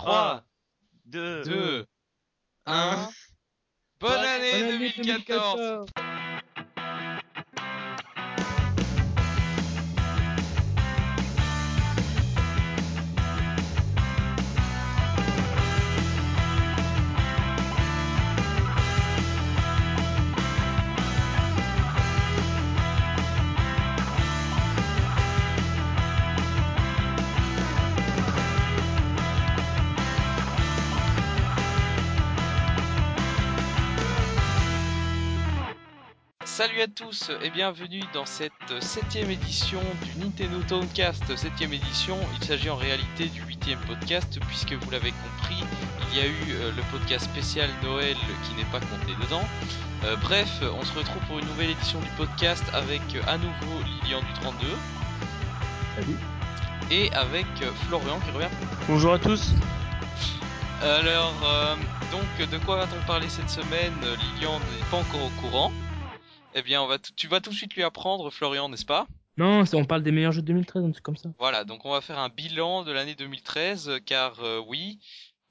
3, 2, 2, 1. Bonne année 2014 Salut à tous et bienvenue dans cette septième édition du Nintendo Towncast. Septième édition, il s'agit en réalité du huitième podcast puisque vous l'avez compris, il y a eu euh, le podcast spécial Noël qui n'est pas compté dedans. Euh, bref, on se retrouve pour une nouvelle édition du podcast avec euh, à nouveau Lilian du 32 Salut. et avec Florian qui revient. Bonjour à tous. Alors, euh, donc de quoi va-t-on parler cette semaine? Lilian n'est pas encore au courant. Eh bien, on va tu vas tout de suite lui apprendre, Florian, n'est-ce pas? Non, on parle des meilleurs jeux de 2013, un truc comme ça. Voilà, donc on va faire un bilan de l'année 2013, euh, car euh, oui,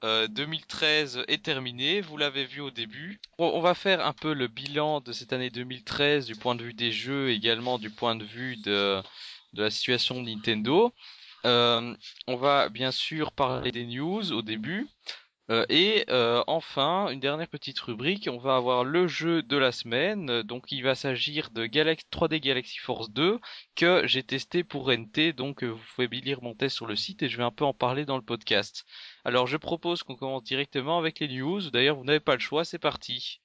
euh, 2013 est terminé, vous l'avez vu au début. On, on va faire un peu le bilan de cette année 2013 du point de vue des jeux, également du point de vue de, de la situation de Nintendo. Euh, on va bien sûr parler des news au début. Euh, et euh, enfin, une dernière petite rubrique, on va avoir le jeu de la semaine. Euh, Donc il va s'agir de Galax 3D Galaxy Force 2 que j'ai testé pour NT, donc euh, vous pouvez lire mon test sur le site et je vais un peu en parler dans le podcast. Alors je propose qu'on commence directement avec les news, d'ailleurs vous n'avez pas le choix, c'est parti.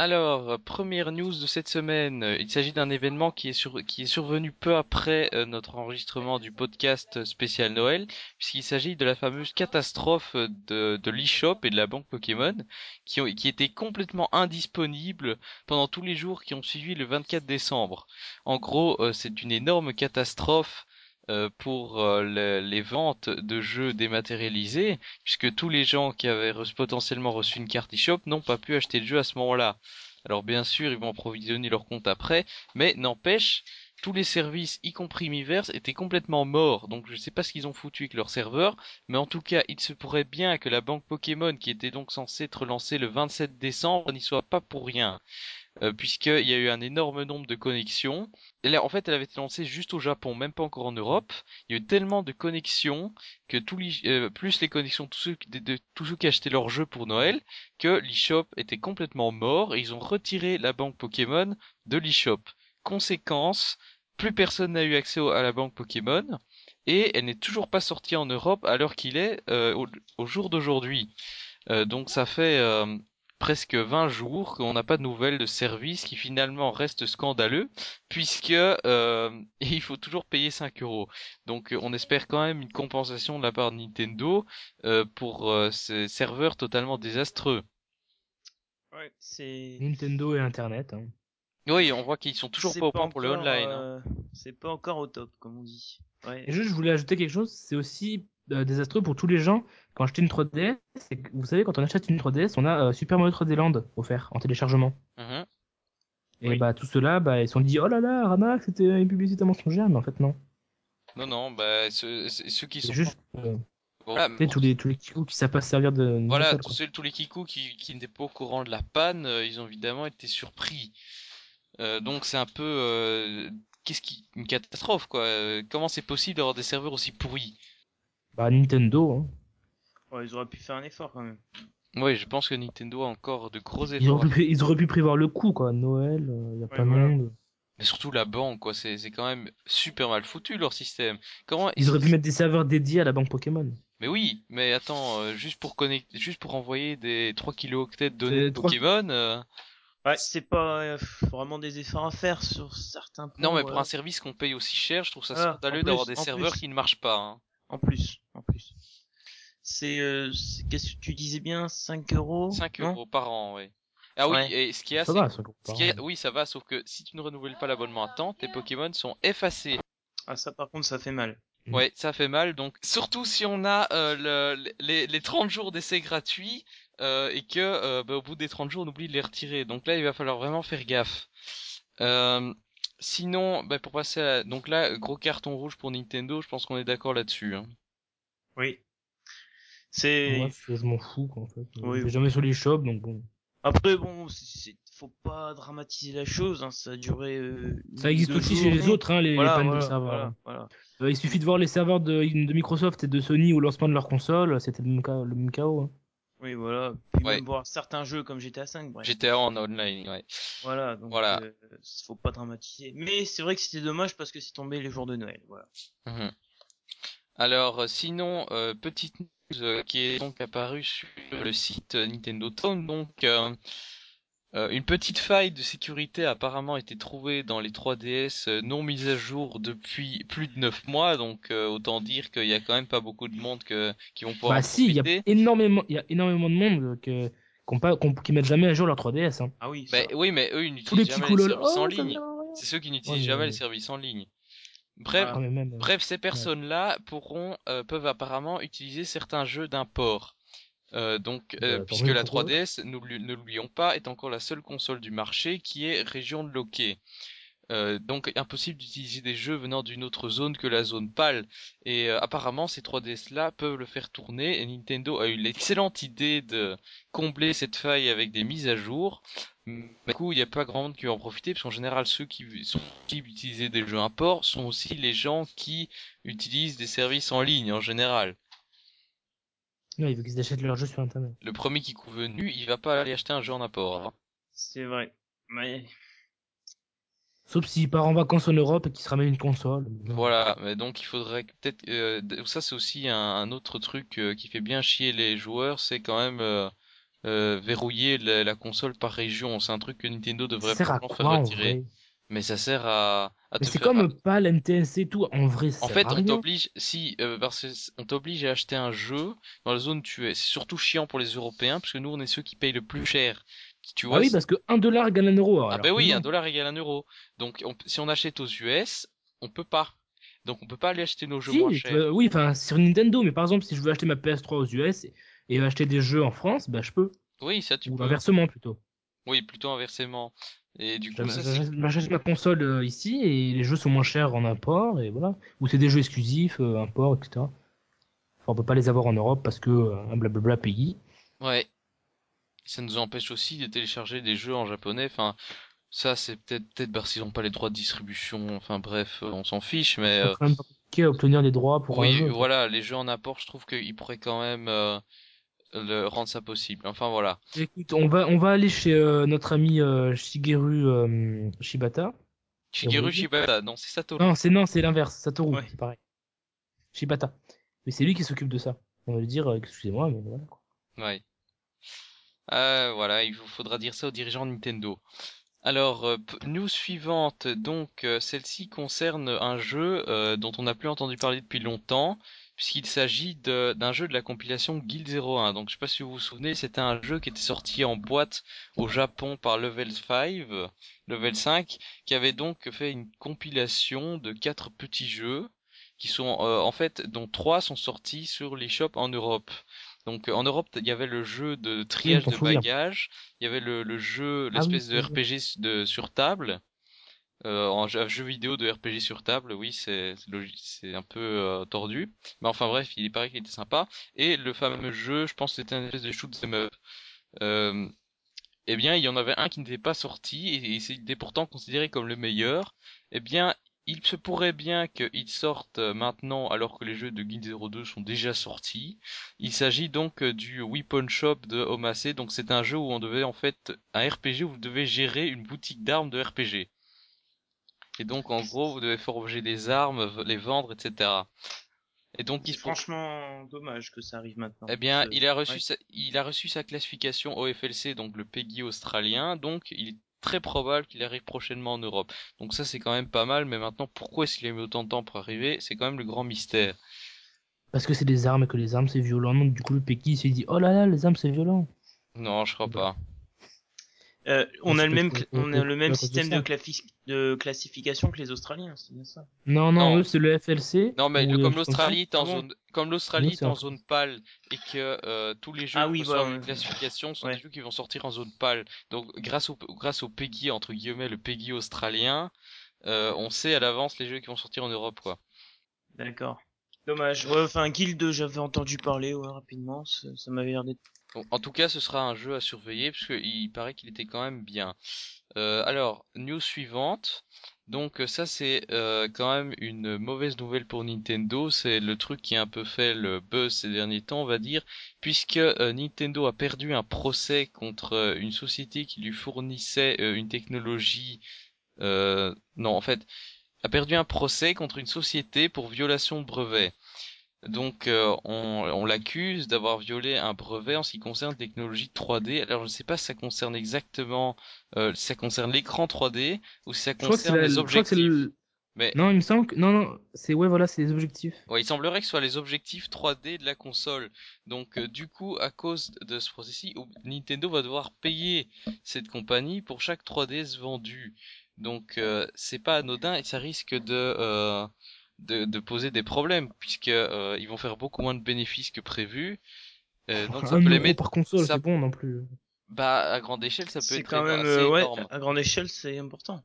Alors, euh, première news de cette semaine, il s'agit d'un événement qui est, survenu peu après euh, notre enregistrement du podcast spécial Noël, puisqu'il s'agit de la fameuse catastrophe euh, de, de l'eShop et de la banque Pokémon, qui, étaient complètement indisponibles pendant tous les jours qui ont suivi le 24 décembre. En gros, c'est une énorme catastrophe euh, pour euh, le- les ventes de jeux dématérialisés, puisque tous les gens qui avaient potentiellement reçu une carte eShop n'ont pas pu acheter le jeu à ce moment-là. Alors bien sûr, ils vont approvisionner leur compte après, mais n'empêche, tous les services, y compris Miiverse, étaient complètement morts. Donc je sais pas ce qu'ils ont foutu avec leur serveur, mais en tout cas, il se pourrait bien que la banque Pokémon, qui était donc censée être lancée le 27 décembre, n'y soit pas pour rien. Euh, puisqu'il y a eu un énorme nombre de connexions. Et là, en fait, elle avait été lancée juste au Japon, même pas encore en Europe. Il y a eu tellement de connexions que tous les, euh, plus les connexions de tous ceux, qui achetaient leur jeu pour Noël, que l'eShop était complètement mort et ils ont retiré la banque Pokémon de l'eShop. Conséquence, plus personne n'a eu accès au- à la banque Pokémon et elle n'est toujours pas sortie en Europe à l'heure qu'il est euh, au, au jour d'aujourd'hui. Euh, donc ça fait euh, presque 20 jours qu'on n'a pas de nouvelles de service qui finalement reste scandaleux puisque euh, il faut toujours payer 5 euros. Donc on espère quand même une compensation de la part de Nintendo euh, pour euh, ces serveurs totalement désastreux. Ouais, c'est. Nintendo et Internet. Hein. Oui, on voit qu'ils sont toujours pas au point pour le online. hein. euh, C'est pas encore au top, comme on dit. Ouais. Et juste, je voulais ajouter quelque chose, c'est aussi euh, désastreux pour tous les gens qui ont acheté une 3DS. C'est que, vous savez, quand on achète une 3DS, on a euh, Super Mario 3D Land offert en téléchargement. Mhm. Et Oui. bah tout ceux-là, bah ils se sont dit, oh là là, Ramax, c'était une publicité mensongère, mais en fait non. Non, non, bah ceux, ceux qui C'est sont juste, euh, voilà, tous les tous les kilos qui savent pas se servir de. de Voilà, tous, quoi. ceux, tous les kikus qui, qui n'étaient pas au courant de la panne, euh, ils ont évidemment été surpris. Euh, donc c'est un peu euh, qu'est-ce qui une catastrophe quoi. Euh, comment c'est possible d'avoir des serveurs aussi pourris? Bah Nintendo, hein. Ouais, ils auraient pu faire un effort quand même. Oui, je pense que Nintendo a encore de gros Ils, efforts. auraient pu, ils auraient pu prévoir le coup, quoi. Noël, il y a Ouais, pas de voilà. monde. Mais surtout la banque quoi, c'est c'est quand même super mal foutu leur système. Comment Ils auraient pu mettre des serveurs dédiés à la banque Pokémon. Mais oui, mais attends, euh, juste pour connecter, juste pour envoyer des 3 kilooctets de données C'est de trois- Pokémon. euh, Ouais, c'est pas euh, vraiment des efforts à faire sur certains points. Non, mais pour un service qu'on paye aussi cher, je trouve ça Ah, scandaleux d'avoir des serveurs plus. qui ne marchent pas. hein. En plus, en plus. C'est, euh, c'est- qu'est-ce que tu disais bien, 5 euros 5 non euros par an, oui. Ah oui, Ouais. et ce qu'il y a, Ça c'est va, ça compte ce pas. qu'il y a- oui, ça va, sauf que si tu ne renouvelles pas l'abonnement à temps, tes Pokémon sont effacés. Ah, ça par contre, ça fait mal. Mm. Ouais, ça fait mal. Donc, surtout si on a euh, le, les, les 30 jours d'essai gratuits euh, et que euh, bah, au bout des 30 jours, on oublie de les retirer. Donc là, il va falloir vraiment faire gaffe. Euh, sinon, bah, pour passer à... Donc là, gros carton rouge pour Nintendo, je pense qu'on est d'accord là-dessus. hein. Oui. C'est Moi, je m'en fous, quoi, en fait. Oui. Jamais sur les shops, donc bon. après bon, c'est faut pas dramatiser la chose. Hein, ça a duré. euh, Ça existe aussi jours. chez les autres, hein, les, les Voilà, pannes voilà, de serveurs. voilà, voilà. Euh, il suffit de voir les serveurs de, de Microsoft et de Sony au lancement de leur console, c'était le même, cas- le même chaos. hein. Oui, voilà. Puis Ouais. même voir certains jeux comme GTA 5, bref. GTA en online, ouais. Voilà, donc Voilà. euh, faut pas dramatiser. Mais c'est vrai que c'était dommage parce que c'est tombé les jours de Noël. Voilà. Mhm. Alors, euh, sinon, euh, petite news euh, qui est donc apparue sur le site Nintendo Town, donc euh, euh, une petite faille de sécurité a apparemment été trouvée dans les 3DS euh, non mises à jour depuis plus de 9 mois, donc euh, autant dire qu'il y a quand même pas beaucoup de monde que, qui vont pouvoir Bah en si, il y a énormément, il y a énormément de monde que, qu'on pas, qu'on- qui mettent jamais à jour leur 3DS. Hein. Ah oui. Bah, oui, mais eux ils Tous les n'utilisent petits jamais les services en Oh, ligne. C'est ceux qui n'utilisent Ouais, jamais les services en ligne. Bref, Ah, même, euh, Bref, ces personnes-là pourront euh, peuvent apparemment utiliser certains jeux d'import. Euh, donc, euh, Bah, puisque la pour eux. 3DS, nous ne l'oublions pas, est encore la seule console du marché qui est région de loquet. Euh, donc impossible d'utiliser des jeux venant d'une autre zone que la zone PAL. Et euh, apparemment ces 3DS-là peuvent le faire tourner et Nintendo a eu l'excellente idée de combler cette faille avec des mises à jour. Mais Du coup, il n'y a pas grand monde qui va en profiter parce qu'en général ceux qui sont qui utiliser des jeux import sont aussi les gens qui utilisent des services en ligne en général. Ouais, il veut qu'ils achètent leurs jeux sur internet. Le premier qui est venu, il va pas aller acheter un jeu en import. hein. C'est vrai. Mais Sauf s'il part en vacances en Europe et qu'il se ramène une console. Voilà, mais donc il faudrait que peut-être euh, ça c'est aussi un, un autre truc euh, qui fait bien chier les joueurs, c'est quand même euh, euh, verrouiller la, la console par région. C'est un truc que Nintendo devrait faire en retirer. Mais ça sert à, à c'est comme pas l'NTNC et tout. En vrai, ça En fait, on t'oblige, si, euh, parce que c- on t'oblige à acheter un jeu dans la zone où tu es. C'est surtout chiant pour les Européens, parce que nous, on est ceux qui payent le plus cher. Tu vois, Ah oui, parce que 1 dollar égale 1 euro. ah alors ben que oui, un dollar égale un euro. Donc, on- si on achète aux US, on peut pas. Donc, on peut pas aller acheter nos jeux Si, moins chers. oui, enfin sur Nintendo, mais par exemple, si je veux acheter ma PS3 aux US et, et acheter des jeux en France, bah je peux. Oui, ça tu Ou peux. inversement plutôt. Oui, plutôt inversement. Et du coup, J'achète c'est- j'achète- ma console euh, ici et les jeux sont moins chers en import et voilà. Ou c'est des jeux exclusifs, euh, import, etc. Enfin, on peut pas les avoir en Europe parce que euh, blablabla pays. ouais. Ça nous empêche aussi de télécharger des jeux en japonais. Enfin, ça, c'est peut-être, peut-être parce qu'ils ont pas les droits de distribution. Enfin, bref, euh, on s'en fiche, mais. C'est quand même compliqué à obtenir des droits pour un Oui, jeu. voilà, les jeux en apport, je trouve qu'ils pourraient quand même le, rendre ça possible. Enfin voilà. Écoute, on va on va aller chez euh, notre ami euh, Shigeru euh, Shibata. Shigeru. Shibata, non, c'est Satoru. Non, c'est non, c'est l'inverse, Satoru, Ouais. c'est pareil. Shibata. Mais c'est lui qui s'occupe de ça. On va lui dire, euh, excusez-moi, mais voilà. quoi. Ouais. Euh, voilà, il vous faudra dire ça aux dirigeants de Nintendo. Alors, euh, p- news suivante, donc euh, celle-ci concerne un jeu euh, dont on n'a plus entendu parler depuis longtemps, puisqu'il s'agit de- d'un jeu de la compilation Guild 01. Donc, je sais pas si vous vous souvenez, c'était un jeu qui était sorti en boîte au Japon par Level 5, euh, Level 5, qui avait donc fait une compilation de quatre petits jeux, qui sont euh, en fait, dont trois sont sortis sur l'eShop en Europe. Donc en Europe, il y avait le jeu de triage de bagages, il y avait le, le jeu, Ah oui, l'espèce de. RPG de, sur table, euh, en jeu, vidéo de RPG sur table, oui, c'est c'est un peu euh, tordu, mais enfin bref, il paraît qu'il était sympa. Et le fameux jeu, je pense c'était une espèce de shoot 'em up. Euh, eh bien, il y en avait un qui n'était pas sorti et, et c'était pourtant considéré comme le meilleur. Eh bien, il se pourrait bien qu'il sorte euh, maintenant alors que les jeux de Guild 02 sont déjà sortis. Il s'agit donc euh, du Weapon Shop de Omase. Donc c'est un jeu où on devait en fait un RPG où vous devez gérer une boutique d'armes de RPG. Et donc en gros vous devez forger des armes, les vendre, etc. Et donc il franchement dommage que ça arrive maintenant. eh bien, que- il a reçu ouais. sa, il a reçu sa classification OFLC, donc le PEGI australien, donc il est très probable qu'il arrive prochainement en Europe. Donc ça c'est quand même pas mal, mais maintenant pourquoi est-ce qu'il a mis autant de temps pour arriver? C'est quand même le grand mystère. Parce que c'est des armes et que les armes c'est violent. Donc du coup le Peki s'est dit, oh là là, les armes c'est violent. Non, je crois pas. Euh, on a le même, on a le même système de, clafi- de classification que les Australiens, c'est bien ça. Non, non, Non. eux c'est le FLC. Non, mais le- comme l'Australie est en zone, comme l'Australie est en zone pâle et que euh, tous les jeux Ah qui oui, bah, une classification sont Ouais. des jeux qui vont sortir en zone pâle. Donc grâce au grâce au PEGI entre guillemets le PEGI australien, euh, on sait à l'avance les jeux qui vont sortir en Europe quoi. D'accord. Dommage. Ouais, enfin, Guild, j'avais entendu parler, ouais, rapidement. Ça, ça m'avait l'air d'être. En tout cas, ce sera un jeu à surveiller parce qu'il paraît qu'il était quand même bien. Euh, alors, news suivante. Donc euh, ça c'est euh, quand même une mauvaise nouvelle pour Nintendo, c'est le truc qui a un peu fait le buzz ces derniers temps on va dire, puisque euh, Nintendo a perdu un procès contre une société qui lui fournissait une technologie... non en fait, a perdu un procès contre une société pour violation de brevet. Donc euh, on, on l'accuse d'avoir violé un brevet en ce qui concerne la technologie 3D. Alors je ne sais pas si ça concerne exactement, euh, si ça concerne l'écran 3D ou si ça concerne la- les objectifs. le- Mais Non, il me semble que non, non, c'est ouais, voilà, c'est les objectifs. ouais, il semblerait que ce soit les objectifs 3D de la console. Donc euh, du coup, à cause de ce processus, Nintendo va devoir payer cette compagnie pour chaque 3DS vendu. Donc euh, c'est pas anodin et ça risque de euh, de, de poser des problèmes puisque euh, ils vont faire beaucoup moins de bénéfices que prévu. Euh, donc ça un peut les mettre par console, ça- c'est bon non plus. Bah, à grande échelle, ça peut C'est être quand même, assez euh, ouais, énorme. à grande échelle, c'est important.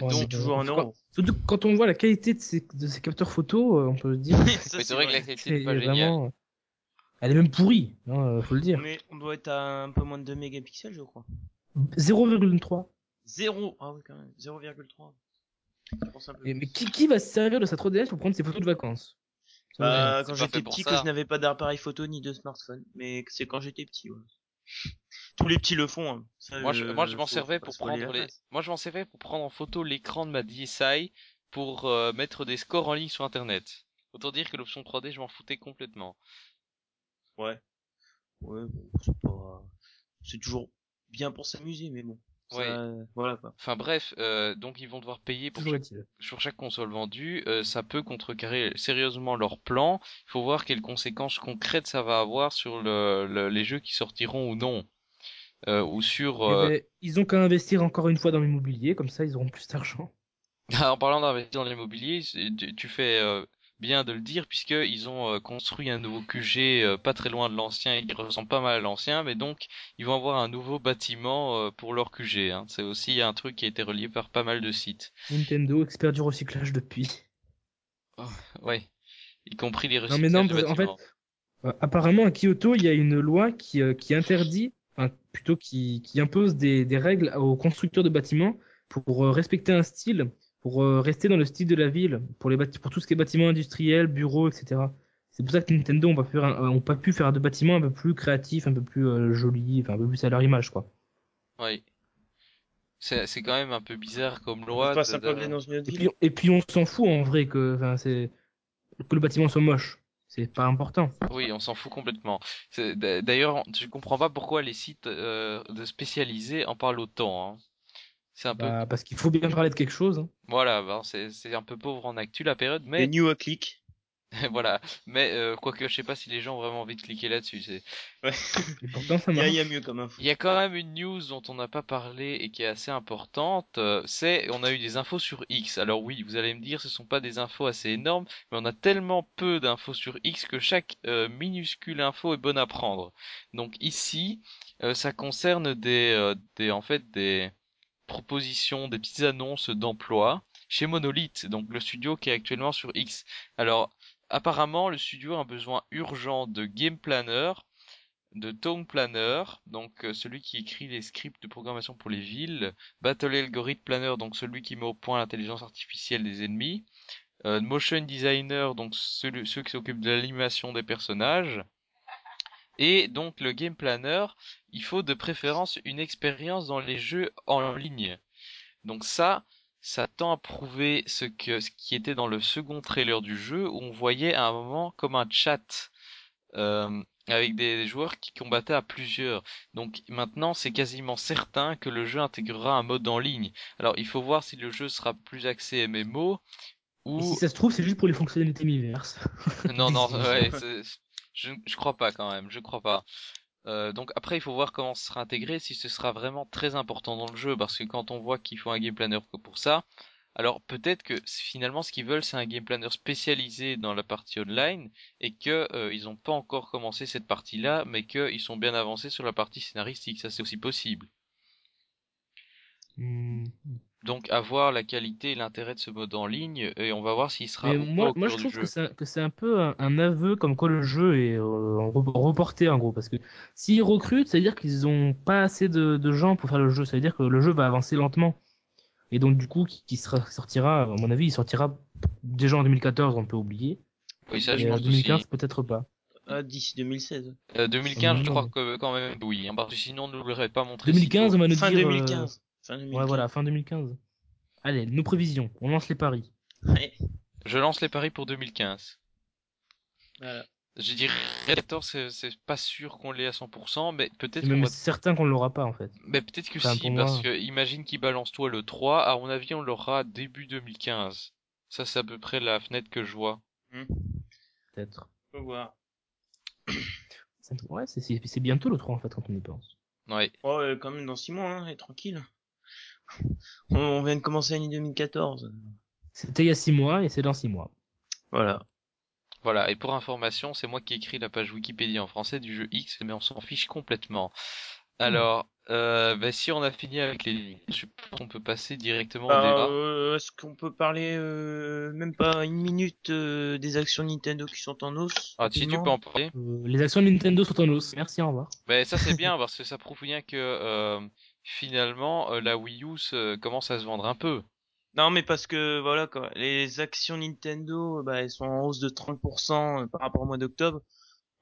Ouais, c'est mais toujours un bon, euro. Surtout quand on voit la qualité de ces, de ces capteurs photo, euh, on peut le dire. C'est vrai que la qualité n'est c'est pas géniale. vraiment. Elle est même pourrie, hein, euh, faut le dire. Mais on doit être à un peu moins de 2 mégapixels, je crois. 0,3. Zéro. Ah oui, quand même. 0,3. Je pense un peu. Et- Mais qui, qui va se servir de sa 3DS pour prendre ses photos de vacances? Bah, quand j'étais petit, que je n'avais pas d'appareil photo ni de smartphone. Mais c'est quand j'étais petit, ouais. Tous les petits le font, hein. Ça, Moi, je, moi, je m'en servais pour prendre les, moi, je m'en servais pour prendre en photo l'écran de ma DSi pour euh, mettre des scores en ligne sur Internet. Autant dire que l'option 3D, je m'en foutais complètement. Ouais. Ouais, bon, c'est pas... C'est toujours bien pour s'amuser, mais bon. Ça, Ouais. Voilà, quoi. Enfin bref, euh, donc ils vont devoir payer pour chaque, sur chaque console vendue. Euh, ça peut contrecarrer sérieusement leur plan. Il faut voir quelles conséquences concrètes ça va avoir sur le, le- les jeux qui sortiront ou non. Euh, ou sur Eh euh, ben, ils ont qu'à investir encore une fois dans l'immobilier, comme ça ils auront plus d'argent. En parlant d'investir dans l'immobilier, tu, tu fais euh, bien de le dire puisque ils ont euh, construit un nouveau QG euh, pas très loin de l'ancien et qui ressemble pas mal à l'ancien, mais donc ils vont avoir un nouveau bâtiment euh, pour leur QG. Hein. C'est aussi un truc qui a été relié par pas mal de sites. Nintendo, expert du recyclage depuis. Ouais, y compris les Non, mais non, recyclages de en fait, apparemment, à Kyoto, il y a une loi qui, qui interdit, enfin, plutôt qui, qui impose des, des règles aux constructeurs de bâtiments pour respecter un style, pour euh, rester dans le style de la ville, pour, les pour tout ce qui est bâtiments industriels, bureaux, etc. C'est pour ça que Nintendo ont pas, pu faire un- ont pas pu faire de bâtiments un peu plus créatifs, un peu plus euh, jolis, enfin un peu plus à leur image, quoi. Ouais. C'est quand même un peu bizarre comme On loi. de- de- dans une Et puis, et puis on s'en fout en vrai que, c'est que le bâtiment soit moche. C'est pas important. Oui, on s'en fout complètement. D'ailleurs, je comprends pas pourquoi les sites euh, de spécialisés en parlent autant. Hein. C'est un peu Bah, parce qu'il faut bien parler de quelque chose. hein. Voilà, ben, c'est c'est un peu pauvre en actu la période, Les mais new à click. voilà. Mais euh, quoique je sais pas si les gens ont vraiment envie de cliquer là-dessus. C'est Ouais. Et pourtant, ça Il y, a- marche. il y a mieux comme info. il y a quand même une news dont on n'a pas parlé et qui est assez importante. euh, c'est on a eu des infos sur X. Alors oui, vous allez me dire, ce sont pas des infos assez énormes, mais on a tellement peu d'infos sur X que chaque euh, minuscule info est bonne à prendre. Donc ici, euh, ça concerne des euh, des en fait des propositions, des petites annonces d'emploi chez Monolith, donc le studio qui est actuellement sur X. Alors, apparemment, le studio a un besoin urgent de game planner, de tone planner, donc euh, celui qui écrit les scripts de programmation pour les villes, battle algorithm planner, donc celui qui met au point l'intelligence artificielle des ennemis, euh, motion designer, donc ceux qui s'occupent de l'animation des personnages, et donc le game planner, il faut de préférence une expérience dans les jeux en ligne. Donc ça, ça tend à prouver ce que ce qui était dans le second trailer du jeu où on voyait à un moment comme un chat euh, avec des joueurs qui combattaient à plusieurs. Donc maintenant, c'est quasiment certain que le jeu intégrera un mode en ligne. Alors il faut voir si le jeu sera plus axé MMO Et ou si ça se trouve, c'est juste pour les fonctionnalités Miiverse. non non ouais, je je crois pas quand même, je crois pas. Euh, donc après, il faut voir comment ce sera intégré, si ce sera vraiment très important dans le jeu, parce que quand on voit qu'il faut un game planner pour ça, alors peut-être que finalement ce qu'ils veulent c'est un game planner spécialisé dans la partie online et que euh, ils ont pas encore commencé cette partie-là, mais qu'ils sont bien avancés sur la partie scénaristique, ça c'est aussi possible. Hmm. Donc à voir la qualité et l'intérêt de ce mode en ligne et on va voir s'il sera Mais moi, moi je trouve que c'est que c'est un peu un, un aveu comme quoi le jeu est euh, re- reporté en gros. Parce que s'ils recrutent, ça veut dire qu'ils ont pas assez de, de gens pour faire le jeu. Ça veut dire que le jeu va avancer lentement. Et donc du coup, qui, qui sera, sortira, à mon avis, il sortira déjà en 2014, on peut oublier. Oui, ça je Et en pense 2015, aussi. peut-être pas. Ah, d'ici 2016. Euh, 2015, je non, crois que quand même oui, hein, parce que sinon on ne l'aurait pas montré. 2015, si on va nous Fin dire. euh, 2015. Fin 2015. Ouais, voilà, fin 2015. Allez, nos prévisions. On lance les paris. Ouais. Je lance les paris pour 2015. Voilà. Je dirais 14, c'est c'est pas sûr qu'on l'ait à 100%, mais peut-être même va certain qu'on l'aura pas en fait. Mais peut-être que Enfin, si, pour parce moi- que imagine qu'il balance toi le 3, à mon avis on l'aura début 2015. Ça c'est à peu près la fenêtre que je vois. Peut-être. Faut voir. Ouais, c'est- bientôt le 3 en fait quand on y pense. Ouais. Oh, euh, quand même dans 6 mois, hein, et tranquille. On, on vient de commencer l'année 2014. C'était il y a 6 mois et c'est dans 6 mois. Voilà. Voilà, et pour information, c'est moi qui ai écrit la page Wikipédia en français du jeu X, mais on s'en fiche complètement. Alors, euh, bah, si on a fini avec les lignes, je pense qu'on peut passer directement au Bah, débat. euh, Est-ce qu'on peut parler euh, même pas une minute euh, des actions Nintendo qui sont en hausse Ah, si tu peux en parler. Euh, les actions de Nintendo sont en hausse. Merci, au revoir. Mais ça c'est bien parce que ça prouve bien que euh, finalement euh, la Wii U se- commence à se vendre un peu. Non, mais parce que voilà quoi, les actions Nintendo, bah, elles sont en hausse de 30% par rapport au mois d'octobre.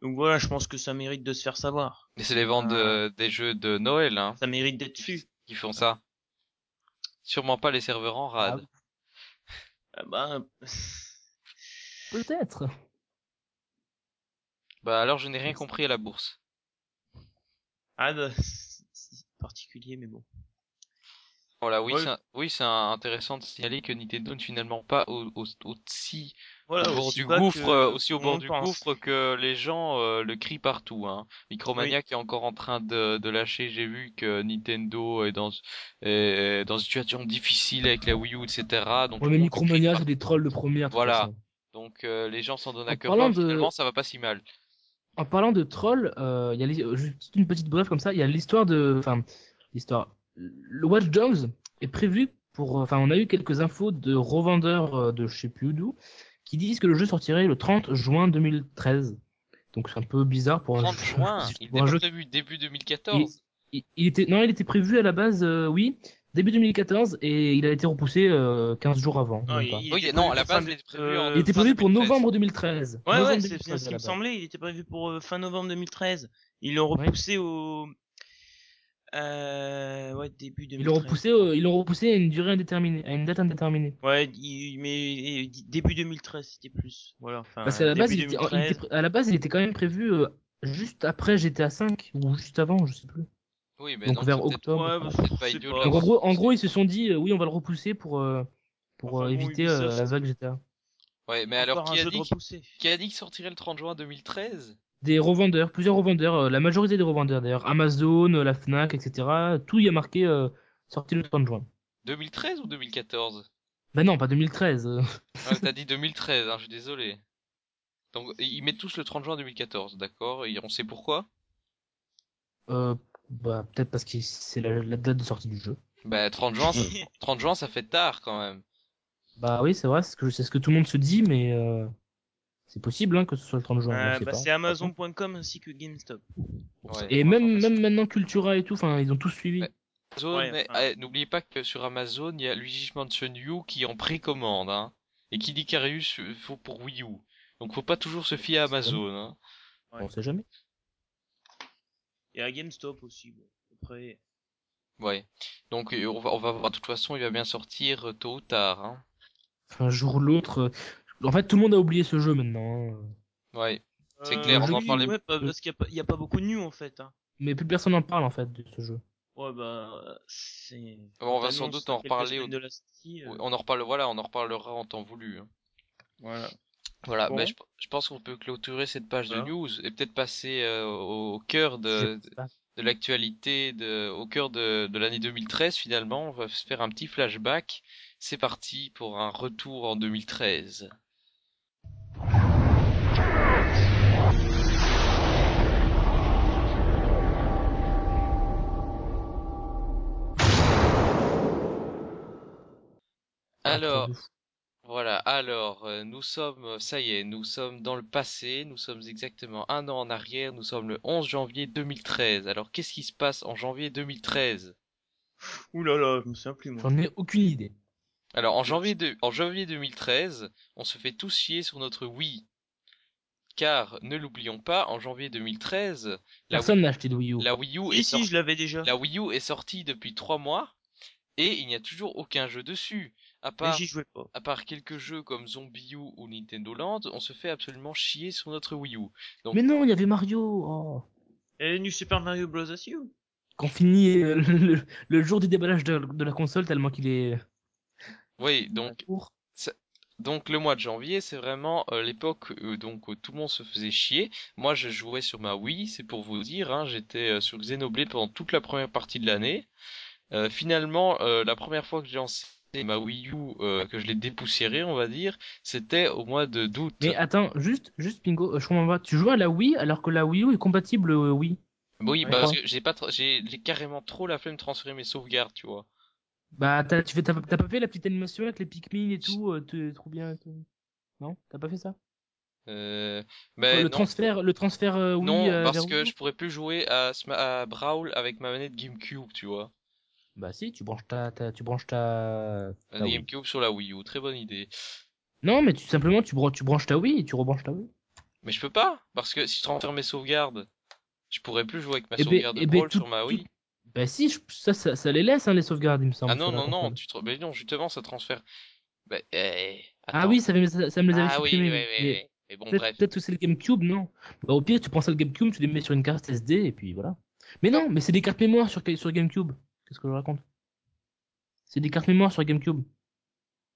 Donc voilà, je pense que ça mérite de se faire savoir. Et c'est les ventes Ah. de- des jeux de Noël hein, Ça mérite d'être vu. qui font ça. Sûrement pas les serveurs en rade. Ah bah, Peut-être. Bah alors je n'ai rien compris à la bourse. ah, bah, particulier, mais bon. Voilà, oui, Ouais. c'est oui, intéressant de signaler que Nintendo n'est finalement pas au, au, aussi Voilà, au bord aussi du gouffre, que euh, aussi au bord du pense. gouffre que les gens euh, le crient partout. Hein. Micromania qui est encore en train de, de lâcher. J'ai vu que Nintendo est dans est dans une situation difficile avec la Wii U, etc. Donc Ouais, mais Micromania, c'est des trolls de première. Voilà. façon. Donc euh, les gens s'en donnent En à cœur de- Finalement, ça va pas si mal. En parlant de trolls, euh, il y a euh, juste une petite brève comme ça. Il y a l'histoire de, enfin, l'histoire. Le Watch Dogs est prévu pour, enfin, on a eu quelques infos de revendeurs euh, de je sais plus d'où qui disent que le jeu sortirait le 30 juin 2013. Donc c'est un peu bizarre pour un 30 jeu. juin, il pour un jeu début 2014. il, il était non il était prévu à la base euh, oui début 2014 et il a été repoussé euh, 15 jours avant Non, il- Oui, était non, prévu à la base, il était prévu en- euh, il était fin prévu pour 2013. novembre 2013 Ouais, Novembre ouais, c'est 2013 bien ce à qui me semblait. Il était prévu pour euh, fin novembre 2013. Ils l'ont repoussé au euh, ouais début 2013. ils l'ont repoussé euh, ils l'ont repoussé à une durée indéterminée à une date indéterminée Ouais, il- mais euh, début 2013 c'était plus. Voilà. Enfin, parce qu'à la base il était, il 2013. était pré- à la base il était quand même prévu euh, juste après GTA 5 ou juste avant je sais plus Oui, mais donc non, vers octobre Ouais, bah, peut-être pas je sais idiot pas. de donc en gros en gros ils se sont dit euh, oui on va le repousser pour euh, pour Enfin, euh, bon, éviter euh, la vague GTA Ouais, mais alors qui a dit repoussé. qui a dit qu'il sortirait le 30 juin 2013 des revendeurs, plusieurs revendeurs, euh, la majorité des revendeurs d'ailleurs, Amazon, la Fnac, etc. Tout y a marqué euh, sorti le 30 juin. 2013 ou 2014 Bah non, pas 2013. euh. Ouais, t'as dit 2013, hein, je suis désolé. Donc ils mettent tous le 30 juin 2014, d'accord? Et on sait pourquoi? Euh, bah peut-être parce que c'est la, la date de sortie du jeu. Bah 30 juin, ça, 30 juin ça fait tard quand même. Bah oui, c'est vrai, c'est ce que c'est ce que tout le monde se dit, mais euh, c'est possible hein, que ce soit le 30 juin. Euh, bah, pas. c'est Amazon.com ainsi que GameStop. Ouais. Et même même maintenant Cultura et tout, enfin ils ont tous suivi. Ouais. Amazon, Ouais, mais enfin. eh, n'oubliez pas que sur Amazon, il y a Luigi's Mansion U qui est en précommande, hein. Et qui dit Carius euh, faut pour Wii U. Donc faut pas toujours se fier à Amazon, hein. Ouais. On sait jamais. Et à GameStop aussi. Bon. Après, Ouais. Donc euh, on va, on va voir. De toute façon, il va bien sortir euh, tôt ou tard, hein. Un jour ou l'autre. euh, En fait, tout le monde a oublié ce jeu maintenant. hein. Ouais. C'est Euh, clair, on en oui, parlait- ouais, pas- parce qu'il y a pas, il y a pas beaucoup de news en fait. Hein. Mais plus personne n'en parle en fait de ce jeu. Ouais, bah, c'est. Bon, on va sans doute en reparler au- de la sortie, euh, Oui, On en reparle, voilà, on en reparlera en temps voulu. hein. Voilà. Voilà, Bon. je, je pense qu'on peut clôturer cette page Voilà. de news et peut-être passer euh, au, au cœur de, l'actualité, de, au cœur de, de l'année 2013 finalement. On va se faire un petit flashback. C'est parti pour un retour en 2013. Alors, trop de fou. Voilà, alors, euh, nous sommes, euh, ça y est, nous sommes dans le passé, nous sommes exactement un an en arrière, nous sommes le 11 janvier 2013. Alors, qu'est-ce qui se passe en janvier 2013? Ouh là là, je me souviens plus moi. J'en ai aucune idée. Alors, en janvier, de- en janvier 2013, on se fait tous chier sur notre Wii. Car, ne l'oublions pas, en janvier 2013, la, Personne n'a acheté de Wii U. la Wii U est Si si, sortie, je l'avais déjà. la Wii U est sortie depuis trois mois, et il n'y a toujours aucun jeu dessus. À part j'y jouais pas. à part quelques jeux comme Zombie U ou Nintendo Land, on se fait absolument chier sur notre Wii U. Donc, Mais non, il y avait Mario. Oh. Et New Super Mario Bros. U. Qu'on finit euh, le, le jour du déballage de, de la console tellement qu'il est oui, donc, donc le mois de janvier, c'est vraiment euh, l'époque euh, donc où tout le monde se faisait chier. Moi, je jouais sur ma Wii, c'est pour vous dire, hein, j'étais euh, sur Xenoblade pendant toute la première partie de l'année. Euh, finalement, euh, la première fois que j'ai lancé ma Wii U, euh, que je l'ai dépoussiérée, on va dire, c'était au mois de d'août. Mais attends, juste, juste Pingo, euh, je comprends pas. Tu joues à la Wii alors que la Wii U est compatible euh, Wii? Oui, Ouais. bah, parce que j'ai pas, j'ai carrément trop la flemme de transférer mes sauvegardes, tu vois. Bah, t'as, tu fais, t'as, t'as pas fait la petite animation avec les Pikmin et tout, euh, t'es trop bien. et tout. Non, t'as pas fait ça? Euh, mais le non. transfert, le transfert euh, Wii. Non, euh, parce vers que Wii? U je pourrais plus jouer à, Sma- à Brawl avec ma manette GameCube, tu vois. Bah si, tu branches ta, ta tu branches ta. Wii. GameCube sur la Wii U, très bonne idée. Non, mais tu simplement tu, bran- tu branches ta Wii et tu rebranches ta Wii. Mais je peux pas, parce que si je transfère mes sauvegardes, je pourrais plus jouer avec ma Eh ben- sauvegarde eh de ben, Brawl tout- sur ma tout- Wii. Bah si, je- ça, ça, ça les laisse hein, les sauvegardes, il me semble. Ah non, non, non, tu te... mais non, justement, ça transfère. Bah, eh, Ah oui, ça, me- ça, ça me les avait Ah oui, supprimés. ouais, mais bon, peut-être, bref. peut-être que c'est le GameCube, non. Bah, au pire, tu prends ça le GameCube, tu les mets sur une carte SD et puis voilà. Mais non, mais c'est des cartes mémoire sur, sur GameCube. Qu'est-ce que je raconte? C'est des cartes mémoire sur GameCube.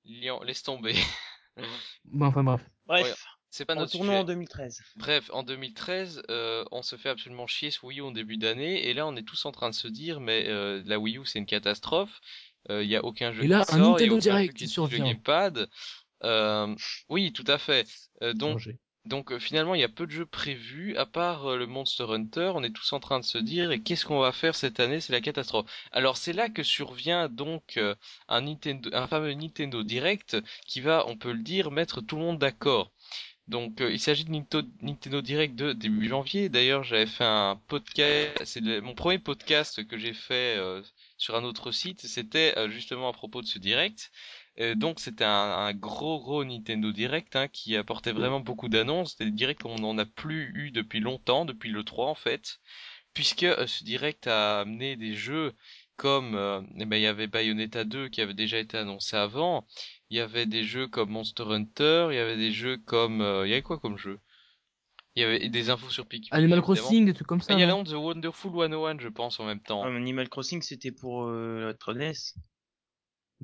Lyon, laisse tomber. Bon, enfin bref. Bref, Ouais, C'est pas notre retournons sujet. en 2013. Bref, en 2013, euh, on se fait absolument chier sur Wii U en début d'année, et là on est tous en train de se dire, mais euh, la Wii U c'est une catastrophe, il y a aucun jeu Et là, qui un sort, il y a Nintendo aucun jeu Direct qui suit le gamepad. Euh, oui, tout à fait. Euh, donc. Donc euh, finalement il y a peu de jeux prévus, à part euh, le Monster Hunter, on est tous en train de se dire, qu'est-ce qu'on va faire cette année, c'est la catastrophe. Alors c'est là que survient donc euh, un fameux Nintendo Direct qui va, on peut le dire, mettre tout le monde d'accord. Donc il s'agit de Nintendo Direct de début janvier. D'ailleurs, j'avais fait un podcast, c'est mon premier podcast que j'ai fait sur un autre site. C'était justement à propos de ce Direct. Euh, donc c'était un, un gros gros Nintendo Direct hein, qui apportait vraiment beaucoup d'annonces. C'était des directs qu'on n'en a plus eu depuis longtemps, depuis le 3 en fait, puisque euh, ce Direct a amené des jeux comme euh, eh ben, il y avait Bayonetta 2 qui avait déjà été annoncé avant. Il y avait des jeux comme Monster Hunter, il y avait des jeux comme... euh, il y avait quoi comme jeu? Il y avait des infos sur Pikmin. Animal évidemment. Crossing, des trucs comme Ah, ça. il y a non? La The Wonderful 101, je pense, en même temps. Ah, Animal Crossing, c'était pour euh, la NES.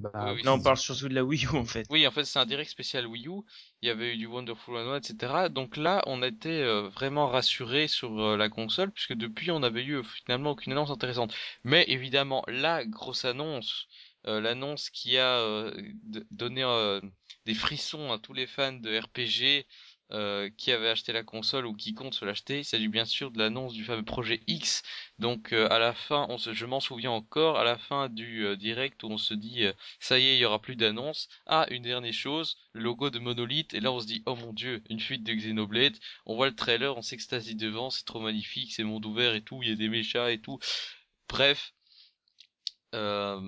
Bah, Oui, on parle surtout de la Wii U, en fait. Oui, en fait, c'est un direct spécial Wii U. Il y avait eu du Wonderful 101, etc. Donc là, on était euh, vraiment rassurés sur euh, la console, puisque depuis, on avait eu euh, finalement aucune annonce intéressante. Mais évidemment, la grosse annonce, l'annonce qui a donné des frissons à tous les fans de RPG euh, qui avaient acheté la console ou qui comptent se l'acheter, il s'agit bien sûr de l'annonce du fameux projet X. Donc euh, à la fin, on se, je m'en souviens encore, à la fin du euh, direct où on se dit euh, ça y est, il y aura plus d'annonces. Ah, une dernière chose, logo de Monolith, et là on se dit, oh mon dieu, une fuite de Xenoblade. On voit le trailer, on s'extasie devant, c'est trop magnifique, c'est monde ouvert et tout, il y a des méchas et tout. Bref, euh,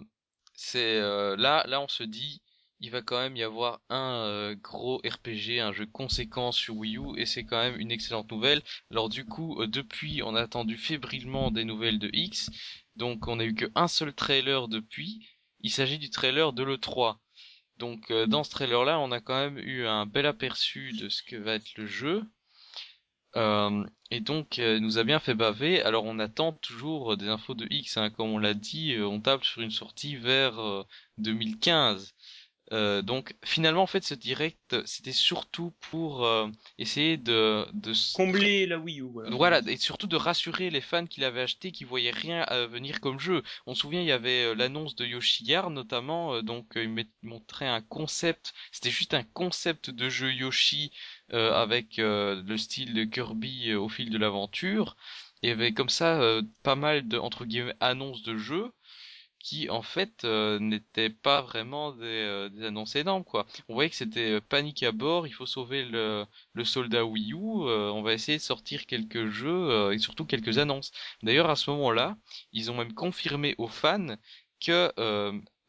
c'est là, là on se dit, il va quand même y avoir un euh, gros RPG, un jeu conséquent sur Wii U, et c'est quand même une excellente nouvelle. Alors du coup, euh, depuis, on a attendu fébrilement des nouvelles de X, donc on a eu que un seul trailer depuis. Il s'agit du trailer de l'E3. Donc euh, dans ce trailer là, on a quand même eu un bel aperçu de ce que va être le jeu. Euh, et donc euh, nous a bien fait baver. Alors on attend toujours des infos de X, hein, comme on l'a dit, euh, on table sur une sortie vers euh, 2015. Euh, donc finalement en fait ce direct c'était surtout pour euh, essayer de, de Combler la Wii U, voilà. voilà, et surtout de rassurer les fans qui l'avaient acheté, qui voyaient rien à venir comme jeu. On se souvient, il y avait euh, l'annonce de Yoshiyar notamment, euh, donc euh, il montrait un concept, c'était juste un concept de jeu Yoshi euh, avec euh, le style de Kirby euh, au fil de l'aventure. Il y avait comme ça euh, pas mal de entre guillemets annonces de jeux qui en fait euh, n'étaient pas vraiment des, euh, annonces énormes quoi. On voyait que c'était panique à bord, il faut sauver le, le soldat Wii U, on va essayer de sortir quelques jeux et surtout quelques annonces. D'ailleurs à ce moment-là, ils ont même confirmé aux fans que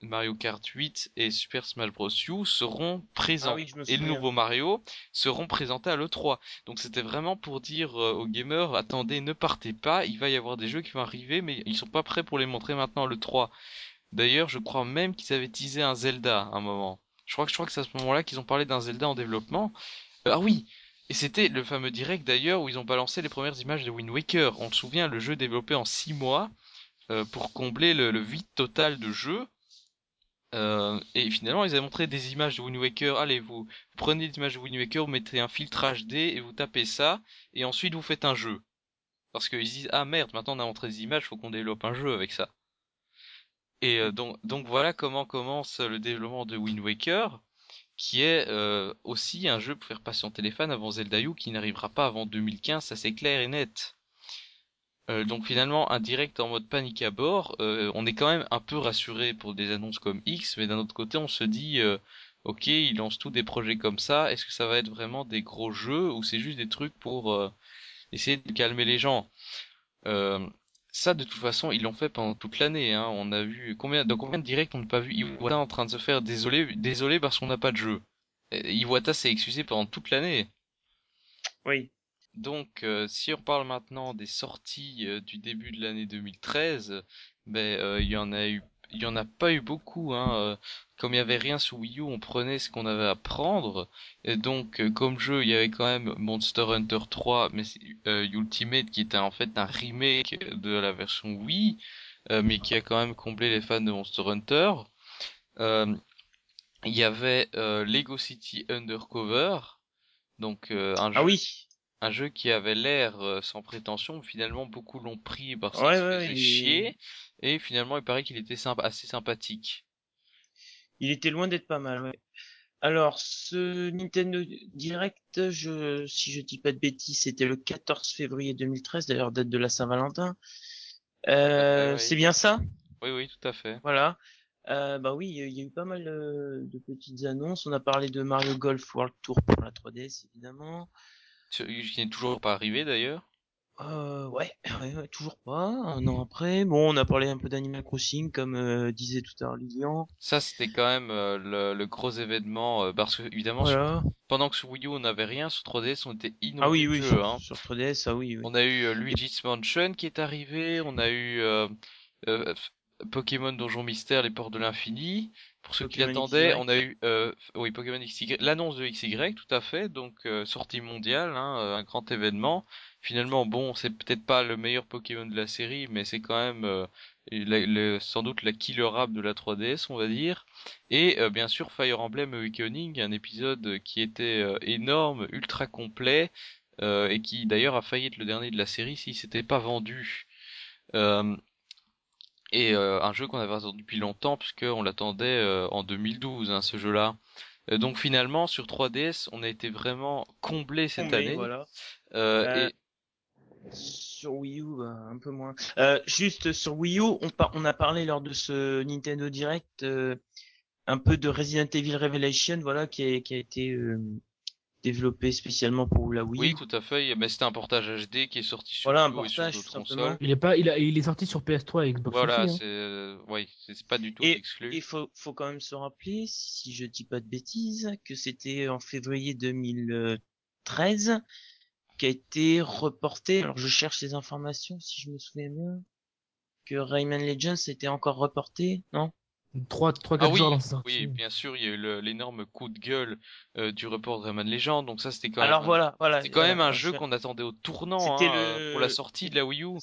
Mario Kart 8 et Super Smash Bros. U seront présents. Ah et le nouveau Mario seront présentés à l'E3. Donc c'était vraiment pour dire euh, aux gamers, attendez, ne partez pas, il va y avoir des jeux qui vont arriver, mais ils sont pas prêts pour les montrer maintenant à l'E3. D'ailleurs, je crois même qu'ils avaient teasé un Zelda à un moment. Je crois que je crois que c'est à ce moment-là qu'ils ont parlé d'un Zelda en développement. Euh, ah oui, et c'était le fameux direct d'ailleurs où ils ont balancé les premières images de Wind Waker. On se souvient, le jeu développé en 6 mois euh, pour combler le, le, vide total de jeu. Euh, et finalement, ils avaient montré des images de Wind Waker. Allez, vous, prenez des images de Wind Waker, vous mettez un filtre HD et vous tapez ça, et ensuite vous faites un jeu. Parce qu'ils disent ah merde, maintenant on a montré des images, faut qu'on développe un jeu avec ça. Et euh, donc, voilà comment commence le développement de Wind Waker, qui est euh, aussi un jeu pour faire patienter les fans avant Zelda qui n'arrivera pas avant 2015, ça c'est clair et net. Euh, donc finalement, un direct en mode panique à bord, euh, on est quand même un peu rassuré pour des annonces comme X, mais d'un autre côté, on se dit, euh, ok, ils lancent tous des projets comme ça, est-ce que ça va être vraiment des gros jeux ou c'est juste des trucs pour essayer de calmer les gens? Ça, de toute façon, ils l'ont fait pendant toute l'année. Hein. On a vu combien, dans combien de directs on n'a pas vu Iwata en train de se faire désolé, désolé parce qu'on n'a pas de jeu. Iwata s'est excusé pendant toute l'année. Oui. Donc, euh, si on parle maintenant des sorties euh, du début de l'année 2013, ben euh, il y en a eu, il y en a pas eu beaucoup. Hein, comme il y avait rien sur Wii U, on prenait ce qu'on avait à prendre. Et donc, comme jeu, il y avait quand même Monster Hunter 3, mais Ultimate qui était en fait un remake de la version Wii, mais qui a quand même comblé les fans de Monster Hunter. Il y avait Lego City Undercover, donc un ah jeu. oui un jeu qui avait l'air euh, sans prétention, finalement beaucoup l'ont pris parce qu'il faisait chier, et finalement il paraît qu'il était assez sympathique. Il était loin d'être pas mal, ouais. Alors, ce Nintendo Direct, je, si je dis pas de bêtises, c'était le 14 février 2013, d'ailleurs date de la Saint-Valentin. Euh, C'est bien ça? Oui, oui, tout à fait. Voilà. Euh, bah oui, il y a eu pas mal euh, de petites annonces. On a parlé de Mario Golf World Tour pour la 3DS, évidemment. Qui n'est toujours pas arrivé d'ailleurs? Euh, ouais, ouais, toujours pas. Un an après, bon, on a parlé un peu d'Animal Crossing, comme euh, disait tout à l'heure Lilian. Ça, c'était quand même euh, le, le, gros événement, euh, parce que évidemment, pendant que sur Wii U on n'avait rien, sur 3DS on était inondés ah oui, oui, jeux, sur, hein. sur 3DS, ah oui, oui. On a eu Luigi's Mansion qui est arrivé, on a eu Pokémon Donjon Mystère, les portes de l'infini. Pour ceux qui l'attendaient, on a eu euh, oui Pokémon XY, l'annonce de XY, tout à fait, donc euh, sortie mondiale, hein, euh, un grand événement. Finalement, bon, c'est peut-être pas le meilleur Pokémon de la série, mais c'est quand même euh, sans doute la killer app de la 3DS, on va dire. Et bien sûr Fire Emblem Awakening, un épisode qui était énorme, ultra complet, et qui d'ailleurs a failli être le dernier de la série s'il s'était pas vendu. Euh, et euh, un jeu qu'on avait attendu depuis longtemps puisqu'on l'attendait euh, en 2012 hein, ce jeu-là. Euh, donc finalement sur 3DS on a été vraiment comblé cette année. Voilà. et... Sur Wii U bah, un peu moins. juste sur Wii U on, on a parlé lors de ce Nintendo Direct un peu de Resident Evil Revelation voilà qui a, qui a été développé spécialement pour la Wii. Oui, tout à fait. Mais c'était un portage HD qui est sorti sur voilà, un portage, sur consoles. Il est pas, il, a, il est sorti sur PS3 et Xbox. Voilà, hein. c'est, euh, oui, c'est pas du tout et, exclu. Il faut, faut quand même se rappeler, si je dis pas de bêtises, que c'était en février 2013 qui a été reporté. Alors je cherche les informations si je me souviens bien. Que Rayman Legends était encore reporté, non? 3 3 4 ah oui, jours Oui, bien sûr, il y a eu l'énorme coup de gueule euh, du report de Rayman Legend, donc ça c'était quand Alors même voilà, voilà. C'est quand même un jeu qu'on attendait au tournant hein, le... pour la sortie de la Wii U.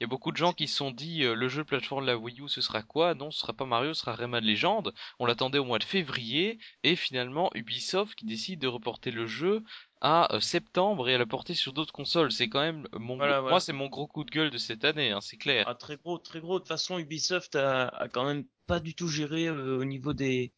Il y a beaucoup de gens qui se sont dit euh, le jeu de plateforme de la Wii U ce sera quoi? Non, ce sera pas Mario, ce sera Rayman Legend. On l'attendait au mois de février et finalement Ubisoft qui décide de reporter le jeu à euh, septembre et à la porter sur d'autres consoles. C'est quand même mon moi c'est mon gros coup de gueule de cette année, hein, c'est clair. Ah, très gros, très gros. De toute façon, Ubisoft a, a quand même pas du tout géré euh, au niveau des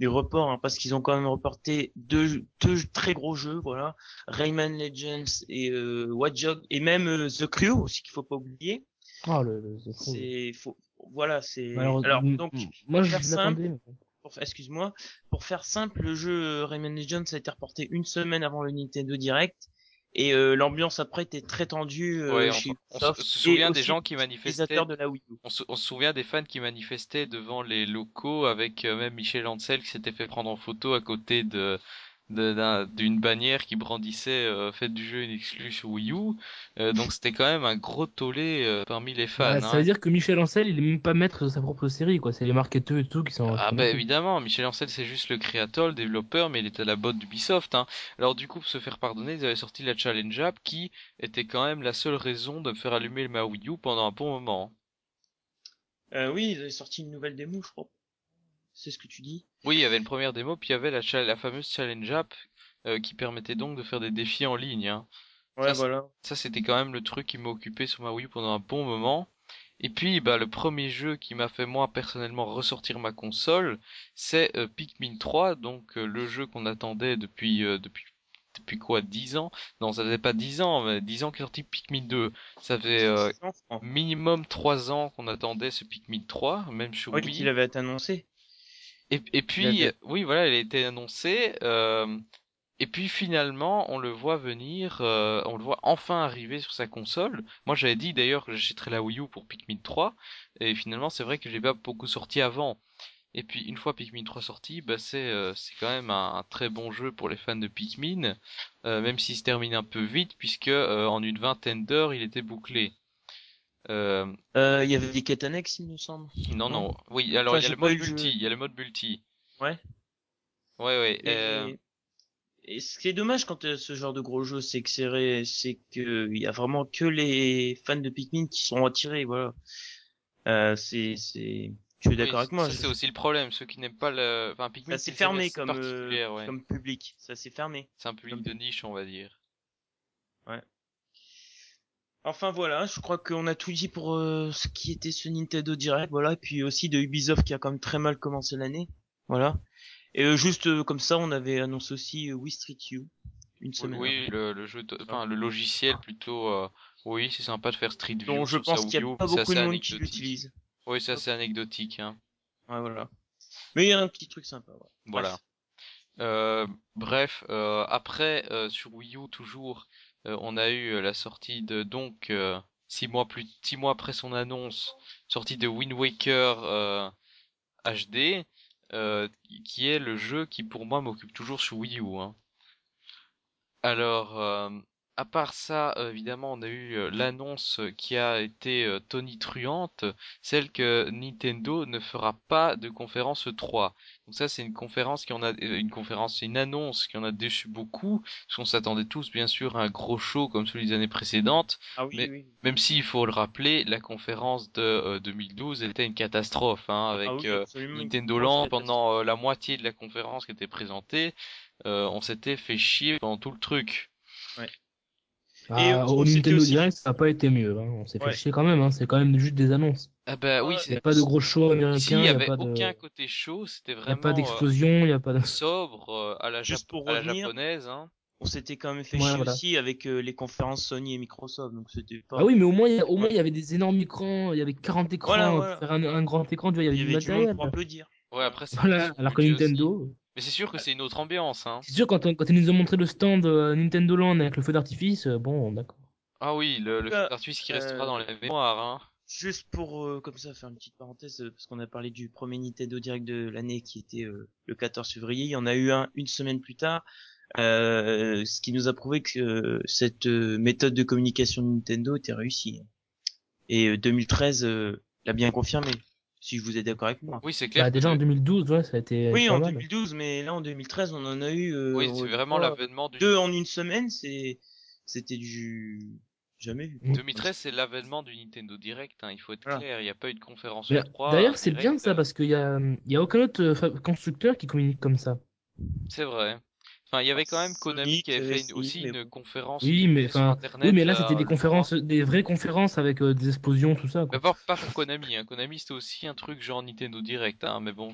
des reports hein, parce qu'ils ont quand même reporté deux deux très gros jeux, voilà, Rayman Legends et euh, Watch et même The Crew aussi qu'il faut pas oublier. Oh, le, c'est faut voilà, c'est. Alors, Alors, m- donc, m- moi, je mais- pour- excuse-moi, pour faire simple, le jeu euh, Rayman Legends a été reporté une semaine avant le Nintendo Direct. Et euh, l'ambiance après était très tendue euh, Ouais, on, chez on se souvient des gens qui manifestaient. utilisateurs de la Wii U. On se, on se souvient des fans qui manifestaient devant les locaux avec euh, même Michel Ancel qui s'était fait prendre en photo à côté de d'une bannière qui brandissait euh, faites du jeu une exclue sur Wii U. Euh, donc c'était quand même un gros tollé euh, parmi les fans. Bah, ça hein. veut dire que Michel Ancel, il est même pas maître de sa propre série, quoi. C'est les marketeurs et tout qui sont. Ah bah évidemment, Michel Ancel c'est juste le créateur, le développeur, mais il était à la botte d'Ubisoft. Hein. Alors du coup, pour se faire pardonner, ils avaient sorti la Challenge App qui était quand même la seule raison de me faire allumer ma Wii U pendant un bon moment. Euh, oui, ils avaient sorti une nouvelle démo, je crois. C'est ce que tu dis. Oui, il y avait une première démo, puis il y avait la, la fameuse Challenge App euh, qui permettait donc de faire des défis en ligne. Hein. Ouais, Ça, voilà. Ça, c'était quand même le truc qui m'a occupé sur ma Wii pendant un bon moment. Et puis, bah, le premier jeu qui m'a fait moi personnellement ressortir ma console, c'est euh, Pikmin 3, donc euh, le jeu qu'on attendait depuis euh, depuis depuis quoi 10 ans? Non, ça faisait pas 10 ans, mais 10 ans qu'est sorti Pikmin 2. Ça fait euh, minimum 3 ans qu'on attendait ce Pikmin 3, même sur Oui, Wii. qu'il avait été annoncé. Et, et puis, avait- oui, voilà, elle a été annoncée. euh, et puis finalement, on le voit venir, euh, on le voit enfin arriver sur sa console. Moi, j'avais dit d'ailleurs que j'achèterais la Wii U pour Pikmin 3. Et finalement, c'est vrai que j'ai pas beaucoup sorti avant. Et puis une fois Pikmin 3 sorti, bah c'est euh, c'est quand même un, un très bon jeu pour les fans de Pikmin, euh, même s'il se termine un peu vite puisque euh, en une vingtaine d'heures il était bouclé. Euh, Euh, il y avait des quêtes annexes, il me semble. non Non. non, oui alors Enfin, il y jeu. multi, il y a le mode multi. Ouais. Ouais ouais. Et, euh, et ce qui est dommage quand ce genre de gros jeu, c'est que c'est c'est que il y a vraiment que les fans de Pikmin qui sont attirés, voilà. Euh, c'est, c'est, tu es Oui, d'accord avec moi? Je- c'est aussi le problème. Ceux qui n'aiment pas le. Enfin, Pikmin, Ça c'est une fermé comme, euh, ouais. comme public. Ça c'est fermé. C'est un public comme- de niche, on va dire. Enfin voilà, je crois qu'on a tout dit pour euh, ce qui était ce Nintendo Direct, voilà, et puis aussi de Ubisoft qui a quand même très mal commencé l'année, voilà. Et euh, juste euh, comme ça, on avait annoncé aussi euh, Wii Street U une semaine. oui, le, le jeu, de- enfin, le logiciel plutôt. euh, Oui, c'est sympa de faire Street View. dont je pense qu'il y Wii a U, pas c'est beaucoup de monde qui l'utilise. Oui, c'est assez anecdotique, hein. Ouais, voilà. Mais il y a un petit truc sympa. Ouais. Voilà. Bref. Euh, bref, euh, après euh, sur Wii U toujours, on a eu euh, la sortie de donc euh, six mois plus six mois après son annonce, sortie de Wind Waker euh, HD, euh, qui est le jeu qui pour moi m'occupe toujours sur Wii U. Hein. Alors, euh, à part ça, euh, évidemment, on a eu euh, l'annonce qui a été euh, tonitruante, celle que Nintendo ne fera pas de conférence 3. Donc ça, c'est une conférence qui en a, une conférence, une annonce qui en a déçu beaucoup, parce qu'on s'attendait tous, bien sûr, à un gros show comme celui des années précédentes. Ah oui, Mais- oui. Même si, il faut le rappeler, la conférence de euh, 2012 elle était une catastrophe, hein, avec Ah oui, euh, une Nintendo Land pendant euh, la moitié de la conférence qui était présentée. on s'était fait chier pendant tout le truc. Ah, Et, euh, au Nintendo aussi- Direct, ça n'a pas été mieux. Hein. On s'est fait Ouais. chier quand même. Hein. C'est quand même juste des annonces. Ah bah oui, c'est n'y a pas de gros show américains. Ici, il y n'y a avait de. aucun côté chaud, c'était Il y a vraiment pas euh, d'explosion, il n'y a pas de. sobre euh, à la, Juste pour à la japonaise. Hein. On s'était quand même fait Ouais, chier voilà. aussi avec euh, les conférences Sony et Microsoft, donc c'était pas. Ah oui, mais au moins, il y au Ouais. il y avait des énormes écrans, il y avait 40 écrans, Voilà, pour voilà. faire un, un grand écran, tu vois, il y avait il y du avait du monde matériel. pour applaudir. Ouais, après Voilà, alors que aussi. Mais c'est sûr que c'est une autre ambiance, hein. C'est sûr, quand, on- quand ils nous ont montré le stand euh, Nintendo Land avec le feu d'artifice, euh, bon, d'accord. Ah oui, le, le feu d'artifice qui restera euh, dans les mémoires, hein. Juste pour euh, comme ça faire une petite parenthèse parce qu'on a parlé du premier Nintendo Direct de l'année qui était euh, le 14 février, il y en a eu un une semaine plus tard, euh, ce qui nous a prouvé que euh, cette euh, méthode de communication de Nintendo était réussie. Et euh, 2013 euh, l'a bien confirmé. Si vous êtes d'accord avec moi. Oui, c'est clair. Bah, déjà en 2012, ouais, ça a été. Oui, pas en mal. 2012, mais là en 2013, on en a eu euh, Oui, c'est vraiment l'avènement du. deux en une semaine, c'est c'était du jamais vu. Mm. 2013, c'est l'avènement du Nintendo Direct, hein. Il faut être Voilà. clair. Il n'y a pas eu de conférence Mais 3. D'ailleurs, c'est bien ça, parce parce qu'il y a, il y a aucun autre euh, constructeur qui communique comme ça. C'est vrai. Enfin, il y avait quand même Konami Sonic, qui avait fait une- euh, aussi si, mais une conférence Oui, mais sur enfin, Internet. oui, mais là, c'était des le conférences, des vraies conférences avec euh, des explosions, tout ça. Quoi. pas, pour Konami, hein. Konami c'était aussi un truc genre Nintendo Direct, hein, mais bon.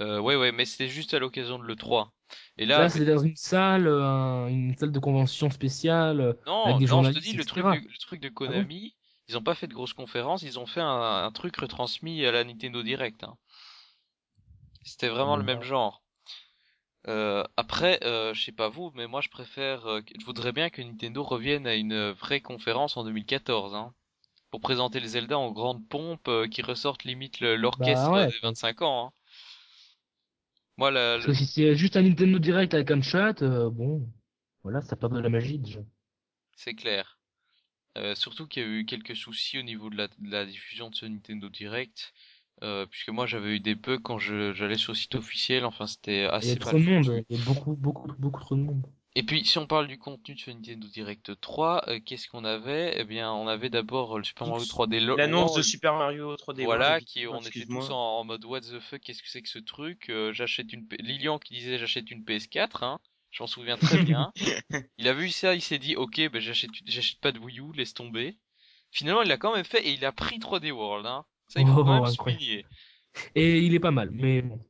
Euh, ouais, ouais, mais c'était juste à l'occasion de l'E3. Et là, Là, c'était dans une salle, euh, un- une salle de convention spéciale. euh, non, avec des non, je te journalistes, dis, le truc, de, le truc de Konami, ils ont pas fait de grosses conférences, ils ont fait un, un truc retransmis à la Nintendo Direct. Hein. C'était vraiment le même genre. Euh, après, euh, je sais pas vous, mais moi je préfère, euh, je voudrais bien que Nintendo revienne à une vraie conférence en 2014, hein, pour présenter les Zelda en grande pompe, euh, qui ressortent limite l'orchestre Bah ouais. des 25 ans. Hein. Moi, la, Parce que si c'est juste un Nintendo Direct avec un chat, euh, bon, voilà, ça perd de la magie déjà. c'est clair. Euh, surtout qu'il y a eu quelques soucis au niveau de la, de la diffusion de ce Nintendo Direct, euh, puisque moi j'avais eu des bugs quand je j'allais sur le site officiel. Enfin, c'était Il y assez a trop de monde, il y a beaucoup, beaucoup, beaucoup trop de monde. Et puis, si on parle du contenu de ce Nintendo Direct 3, euh, qu'est-ce qu'on avait? Eh bien, on avait d'abord euh, le Super Mario 3D Lo- L'annonce de Super Mario 3D voilà, World, qui on était tous en, en mode what the fuck, qu'est-ce que c'est que ce truc? Euh, j'achète une P- Lilian qui disait j'achète une PS4, hein. Je m'en souviens très bien. Il a vu ça, il s'est dit ok, ben j'achète j'achète pas de Wii U, laisse tomber. Finalement, il l'a quand même fait et il a pris 3D World, hein. Ça, il faut Oh, quand même incroyable. souligner. Et il est pas mal, mais bon.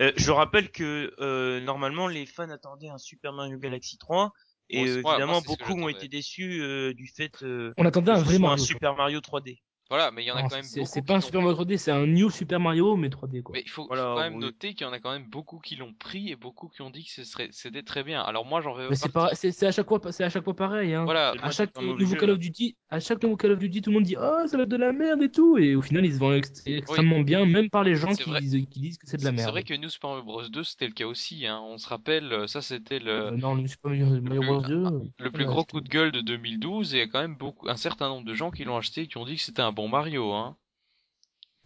Euh, je rappelle que euh, normalement les fans attendaient un Super Mario Galaxy 3 et euh, évidemment moi, beaucoup ont été déçus euh, du fait euh, On attendait un vrai un. Super Mario 3D. Voilà, mais il y en a Non, quand même c'est beaucoup. c'est pas un Super Mario 3D, c'est un New Super Mario, mais 3D quoi. Mais il faut, Voilà, faut quand même oui. noter qu'il y en a quand même beaucoup qui l'ont pris et beaucoup qui ont dit que ce serait, c'était très bien. Alors moi, j'en Mais c'est à chaque fois, c'est à chaque fois pareil. Hein. Voilà, À chaque nouveau Call of Duty, à chaque nouveau Call of Duty, tout le monde dit oh ça va être de la merde et tout, et au final ils se vendent ext- extrêmement bien, même par les gens qui, disent- qui disent que c'est de la c'est c'est merde. vrai que New Super Mario Bros 2 c'était le cas aussi. Hein. On se rappelle, euh, ça c'était le, Euh, non, le Super Mario, Mario plus- Bros 2. euh, le plus gros c'était- coup de gueule de 2012 et il y a quand même beaucoup, un certain nombre de gens qui l'ont acheté et qui ont dit que c'était un bon Mario. Hein.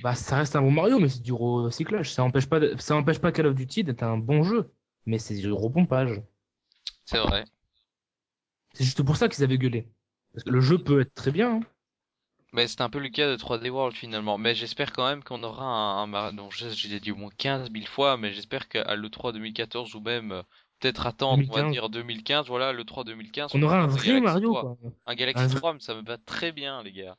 Bah ça reste un bon Mario, mais c'est du recyclage. Ça empêche pas, de- ça empêche pas Call of Duty d'être un bon jeu, mais c'est du repompage. C'est vrai. C'est juste pour ça qu'ils avaient gueulé. Parce que le jeu peut être très bien. hein. Mais c'est un peu le cas de 3D World finalement. Mais j'espère quand même qu'on aura un, un Mario. L'ai dit au moins 15 000 fois, mais j'espère qu'à l'E3 2014 ou même euh, peut-être attendre, on va 2015. dire 2015. Voilà, l'E3 2015. On aura un vrai Galaxy Mario 3. quoi. Un Galaxy Un vrai- 3, mais ça me va très bien, les gars.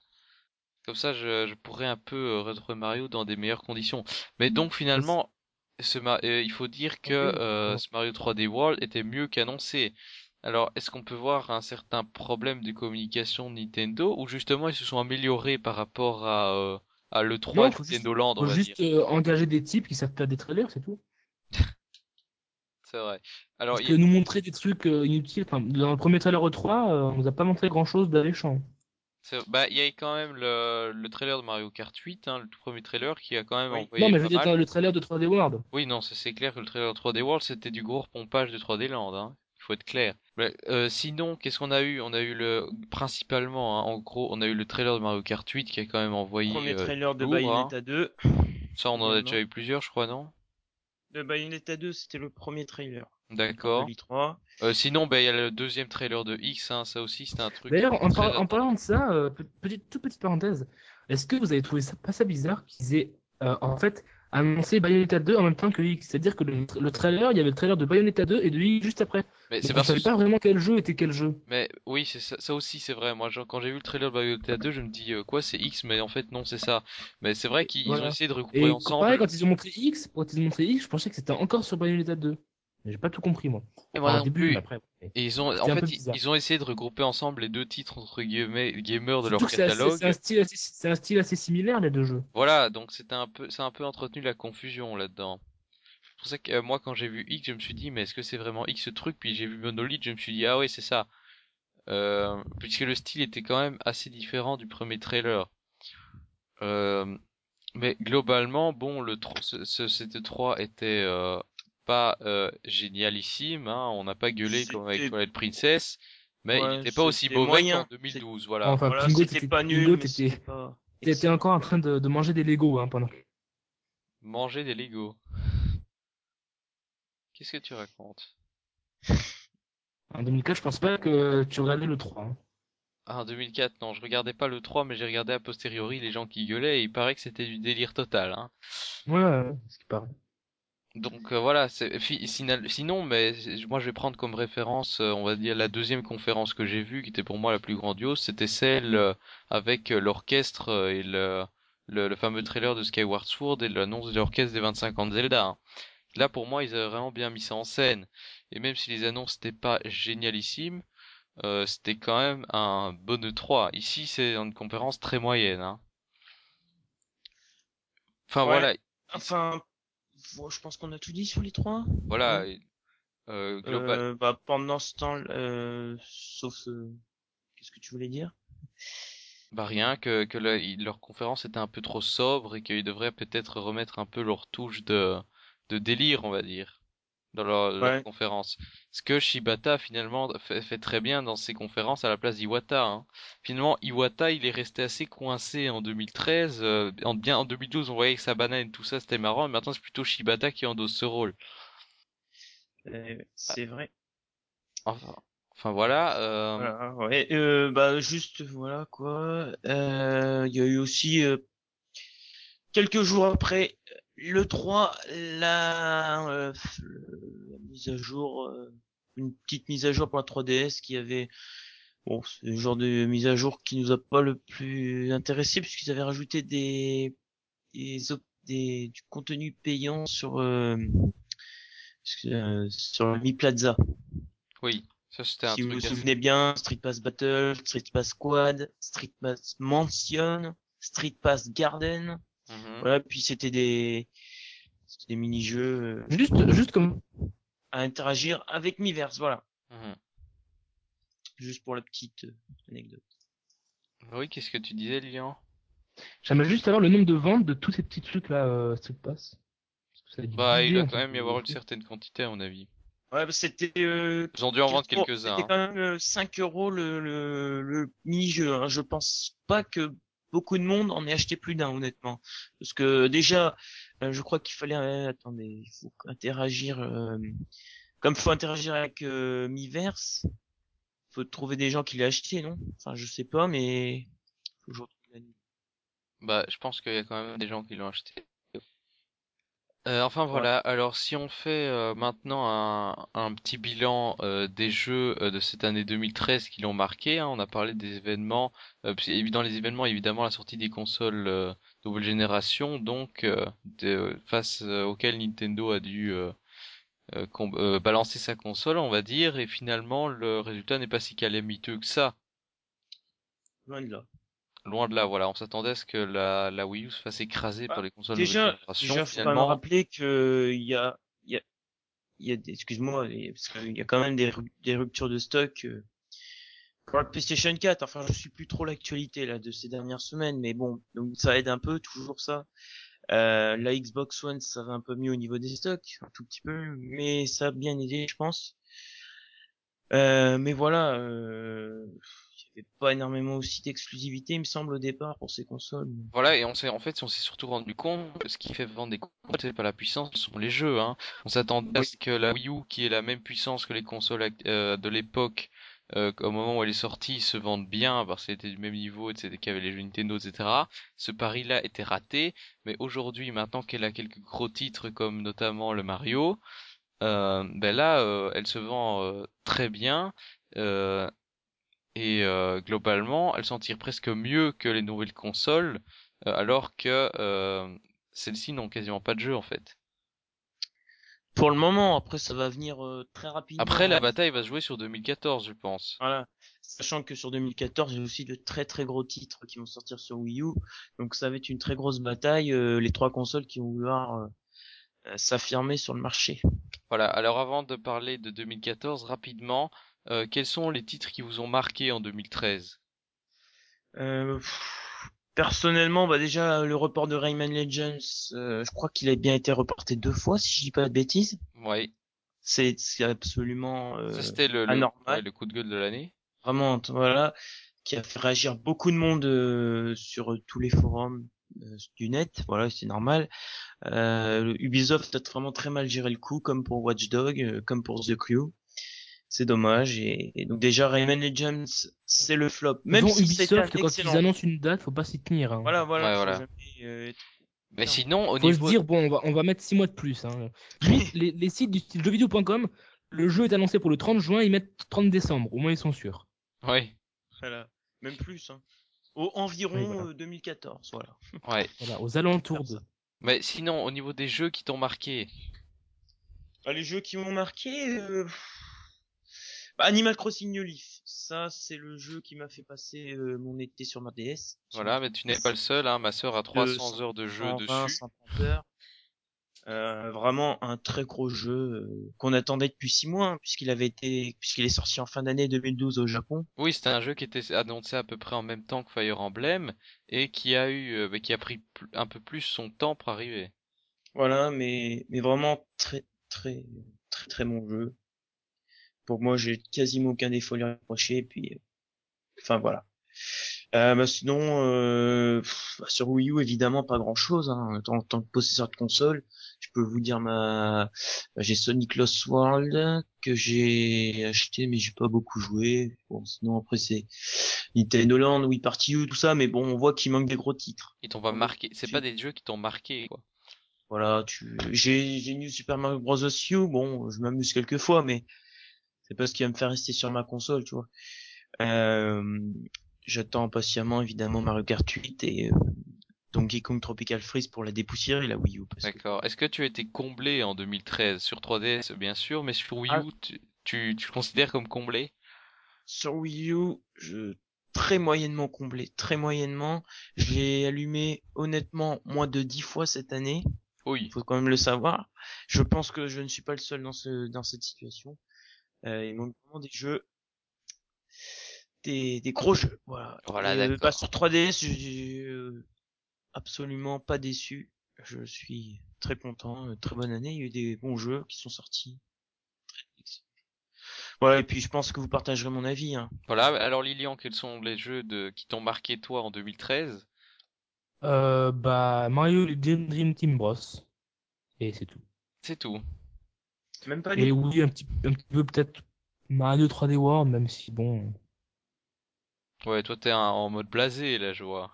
Comme ça, je, je pourrais un peu euh, retrouver Mario dans des meilleures conditions. Mais donc finalement, ce euh, il faut dire que euh, ce Mario 3D World était mieux qu'annoncé. Alors, est-ce qu'on peut voir un certain problème de communication de Nintendo ou justement ils se sont améliorés par rapport à, euh, à l'E3 Non, de faut Nintendo Land, on Faut va juste dire? engager des types qui savent faire des trailers, c'est tout. C'est vrai. Alors, Parce il que nous montrer des trucs inutiles, enfin, dans le premier trailer E3, euh, on nous a pas montré grand chose d'alléchant. Bah, il y a quand même le, le trailer de Mario Kart 8, hein, le tout premier trailer qui a quand même Oui. envoyé Non, mais je veux dire, le trailer de 3D World. Oui, non, c'est clair que le trailer 3D World, c'était du gros repompage de 3D Land, hein. Il faut être clair. Mais, euh, sinon, qu'est-ce qu'on a eu? On a eu le, principalement, hein, en gros, on a eu le trailer de Mario Kart 8 qui a quand même envoyé, Premier euh, trailer de hein. Bayonetta 2. Ça, on en a déjà eu plusieurs, je crois, non? De Bayonetta 2, c'était le premier trailer. D'accord. De l'I3. Euh, sinon, ben, il y a le deuxième trailer de X, hein, ça aussi, c'était un truc D'ailleurs, en, par- parlant de ça, euh, pe- petite, toute petite parenthèse, est-ce que vous avez trouvé ça pas ça bizarre qu'ils aient euh, en fait annoncé Bayonetta 2 en même temps que X? C'est-à-dire que le, le trailer, il y avait le trailer de Bayonetta 2 et de X juste après. Mais c'est on parce savait que, pas vraiment quel jeu était quel jeu. mais oui, c'est ça, ça aussi, c'est vrai. Moi, genre, quand j'ai vu le trailer de Bayonetta 2, je me dis, euh, quoi, c'est X, mais en fait, non, c'est ça. Mais c'est vrai qu'ils ils ont essayé de regrouper Et ensemble. pareil, quand ils ont montré X, quand ils ont montré X, je pensais que c'était encore sur Bayonetta 2. J'ai pas tout compris moi. Et moi Enfin, non début, plus. mais après. ouais. Et ils ont, en fait, ils, ont essayé de regrouper ensemble les deux titres entre guillemets gamers de leur catalogue. c'est un style assez, c'est un style assez similaire les deux jeux. Voilà, donc c'était un peu, c'est un peu entretenu la confusion là-dedans. C'est pour ça que euh, moi, quand j'ai vu X, je me suis dit, mais est-ce que c'est vraiment X ce truc? Puis j'ai vu Monolith, je me suis dit, ah oui, c'est ça. Euh, puisque le style était quand même assez différent du premier trailer. Euh, mais globalement, bon, le tro- ce, ce, cet 3 était euh, pas euh, génialissime, hein, on n'a pas gueulé comme avec Twilight Princess, mais il n'était pas aussi mauvais moyen. qu'en 2012, voilà. Enfin, voilà, Pingo, c'était pas nul, t'étais- pas... Encore en train de, de manger des Lego hein, pendant. Manger des Lego. Qu'est-ce que tu racontes? En 2004, je pense pas que tu regardais le 3. hein. Ah, en 2004, non, je regardais pas le 3, mais j'ai regardé a posteriori les gens qui gueulaient et il paraît que c'était du délire total, hein. Ouais, ouais, ouais, ce qui paraît. Donc euh, voilà, sinon, mais moi je vais prendre comme référence, euh, on va dire la deuxième conférence que j'ai vue, qui était pour moi la plus grandiose, c'était celle euh, avec euh, l'orchestre euh, et le, le le fameux trailer de Skyward Sword et l'annonce de l'orchestre des 25 ans de Zelda. hein. Là pour moi ils avaient vraiment bien mis ça en scène. Et même si les annonces n'étaient pas génialissimes, euh, c'était quand même un bon E3. Ici, c'est une conférence très moyenne. Hein. Enfin Ouais. voilà, Enfin, bon, je pense qu'on a tout dit sur les trois. voilà. Ouais. euh, global. Euh, bah, pendant ce temps, euh, sauf, euh, qu'est-ce que tu voulais dire? Bah rien que que la- leur conférence était un peu trop sobre et qu'ils devraient peut-être remettre un peu leur touche de de délire, on va dire, dans leur, leur Ouais. conférence. Ce que Shibata finalement fait, fait très bien dans ses conférences à la place d'Iwata. Hein. Finalement, Iwata, il est resté assez coincé en 2013. euh, en bien en 2012, on voyait que sa banane et tout ça, c'était marrant. Mais maintenant, c'est plutôt Shibata qui endosse ce rôle. Euh, C'est vrai. Enfin, enfin voilà. euh, Voilà, ouais. Euh, bah juste voilà quoi. Euh, Il y a eu aussi euh, quelques jours après le 3 la, euh, la mise à jour, euh, une petite mise à jour pour la 3DS qui avait bon c'est le genre de mise à jour qui nous a pas le plus intéressé puisqu'ils avaient rajouté des des, des du contenu payant sur euh, sur le Mi Plaza. Oui, ça c'était un Si vous truc. vous souvenez bien, Street Pass Battle, Street Pass Squad, Street Pass Mansion, Street Pass Garden. Mhm. Voilà, puis c'était des, des mini-jeux euh, Juste, juste comme, à interagir avec Miiverse, voilà. Mhm. Juste pour la petite euh, anecdote. Oui, qu'est-ce que tu disais, Lilian? j'aimerais juste savoir le nombre de ventes de tous ces petits trucs là, euh, Street Pass. Ça Bah, il en quand même y de avoir une certaine quantité, à mon avis. Ouais, bah, c'était, euh, Ils ont dû en vendre quelques-uns. C'était hein. quand même euh, 5 euros le, le, le mini-jeu. Hein. Je pense pas que beaucoup de monde en ait acheté plus d'un, honnêtement. Parce que déjà, euh, je crois qu'il fallait... euh, attendez, il faut interagir... euh, comme faut interagir avec euh, Miiverse, faut trouver des gens qui l'aient acheté, non? Enfin, je sais pas, mais... Bah, je pense qu'il y a quand même des gens qui l'ont acheté. Euh, enfin voilà, alors si on fait euh, maintenant un, un petit bilan euh, des jeux euh, de cette année 2013 qui l'ont marqué, hein, on a parlé des événements, euh, dans les événements évidemment la sortie des consoles euh, nouvelle génération, donc euh, de- face euh, auquel Nintendo a dû euh, euh, com- euh, balancer sa console, on va dire, et finalement le résultat n'est pas si calamiteux que ça. Loin de là. Loin de là, voilà, on s'attendait à ce que la, la Wii U se fasse écraser Ah, par les consoles Déjà, nouvelle génération. déjà, faut quand même rappeler que il y a, il y a, il y a excuse-moi, parce qu'il y a quand même des, des ruptures de stock euh, pour la PlayStation 4. Enfin, je suis plus trop l'actualité là de ces dernières semaines, mais bon, donc ça aide un peu, toujours ça. Euh, la Xbox One, ça va un peu mieux au niveau des stocks, un tout petit peu, mais ça a bien aidé, je pense. Euh, mais voilà, euh, avait pas énormément aussi d'exclusivité, il me semble, au départ pour ces consoles. Voilà, et on s'est en fait, on s'est surtout rendu compte que ce qui fait vendre des consoles, c'est pas la puissance, ce sont les jeux. Hein. On s'attendait à Oui. ce que la Wii U, qui est la même puissance que les consoles euh, de l'époque, euh, au moment où elle est sortie, se vendent bien parce qu'elle était du même niveau, etc., qu'il y avait les jeux Nintendo, etc. Ce pari-là était raté, mais aujourd'hui, maintenant qu'elle a quelques gros titres comme notamment le Mario, euh, ben là, euh, elle se vend euh, très bien. euh, et euh, globalement, elle s'en tire presque mieux que les nouvelles consoles, euh, alors que euh, celles-ci n'ont quasiment pas de jeu en fait. Pour le moment, après ça va venir euh, très rapidement. Après, la bataille va se jouer sur 2014, je pense. Voilà. Sachant que sur 2014, il y a aussi de très très gros titres qui vont sortir sur Wii U. Donc ça va être une très grosse bataille, euh, les trois consoles qui vont vouloir s'affirmer sur le marché. Voilà. Alors, avant de parler de 2014, rapidement, euh, quels sont les titres qui vous ont marqué en 2013 Euh, personnellement, bah déjà le report de Rayman Legends, euh, je crois qu'il a bien été reporté deux fois, si je dis pas de bêtises. Oui, C'est absolument euh, c'était le, le, anormal. ouais, le coup de gueule de l'année. vraiment voilà qui a fait réagir beaucoup de monde euh, sur tous les forums du net voilà c'est normal euh, le Ubisoft a vraiment très mal géré le coup comme pour Watch euh, comme pour The Crew c'est dommage et, et donc déjà Rayman Legends c'est le flop même si Ubisoft, quand excellent ils annoncent une date, faut pas s'y tenir. Hein. voilà voilà, Ouais, voilà. jamais, euh, Mais Non. sinon, au Faut niveau se dire, bon, on va, on va mettre 6 mois de plus. Hein. Les, les sites du style jeuxvideo.com, le jeu est annoncé pour le 30 juin, ils mettent 30 décembre. Au moins, ils sont sûrs. oui, voilà même plus hein. Au, environ Oui, voilà. euh, 2014 voilà ouais. Voilà, aux alentours de. Mais sinon, au niveau des jeux qui t'ont marqué, Ah, les jeux qui m'ont marqué, euh, Animal Crossing New Leaf, ça c'est le jeu qui m'a fait passer euh, mon été sur ma DS. Voilà, mais tu n'es pas le seul, hein. Ma sœur a 300 heures de jeu 120, dessus. 130 heures. Euh, vraiment un très gros jeu euh, qu'on attendait depuis six mois hein, puisqu'il avait été puisqu'il est sorti en fin d'année 2012 au Japon. Oui, c'était un jeu qui était annoncé à peu près en même temps que Fire Emblem et qui a eu, euh, bah, qui a pris un peu plus son temps pour arriver. Voilà, mais mais vraiment très très très très bon jeu. Pour moi, j'ai quasiment aucun défaut à lui reprocher. Et puis, euh, enfin voilà. Euh, bah, sinon, euh, pff, bah, sur Wii U, évidemment, pas grand-chose. Hein. En tant que possesseur de console, je peux vous dire ma, bah, j'ai Sonic Lost World que j'ai acheté, mais j'ai pas beaucoup joué. Bon, sinon après c'est Nintendo Land, Wii Party U, tout ça, mais bon, on voit qu'il manque des gros titres. Ils t'ont pas marqué. C'est pas des jeux qui t'ont marqué, quoi. Voilà, tu, j'ai, j'ai New Super Mario Bros. U, bon, je m'amuse quelques fois, mais c'est pas ce qui va me faire rester sur ma console, tu vois. Euh, j'attends patiemment, évidemment, Mario Kart 8 et euh, Donkey Kong Tropical Freeze pour la dépoussiérer, la Wii U. que- D'accord. Est-ce que tu as été comblé en 2013 sur 3DS, bien sûr, mais sur Wii U, Ah. tu, tu, tu le considères comme comblé? Sur Wii U, je, très moyennement comblé, très moyennement. J'ai allumé, honnêtement, moins de 10 fois cette année. Oui. Il faut quand même le savoir. Je pense que je ne suis pas le seul dans ce dans cette situation. Euh, il manque vraiment des jeux, des, des gros jeux. Voilà. Voilà, Et, euh, d'accord. bah, sur 3DS, je suis euh, absolument pas déçu. Je suis très content. Très bonne année. Il y a eu des bons jeux qui sont sortis. Très. Voilà. Et puis je pense que vous partagerez mon avis. Hein. Voilà. Alors Lilian, quels sont les jeux de qui t'ont marqué toi en 2013? Euh, bah, Mario Dream Dream Team Bros. Et c'est tout. C'est tout. Même pas Et oui, un petit, un petit peu peut-être Mario 3D World, même si bon. Ouais, toi t'es un- en mode blasé là, je vois.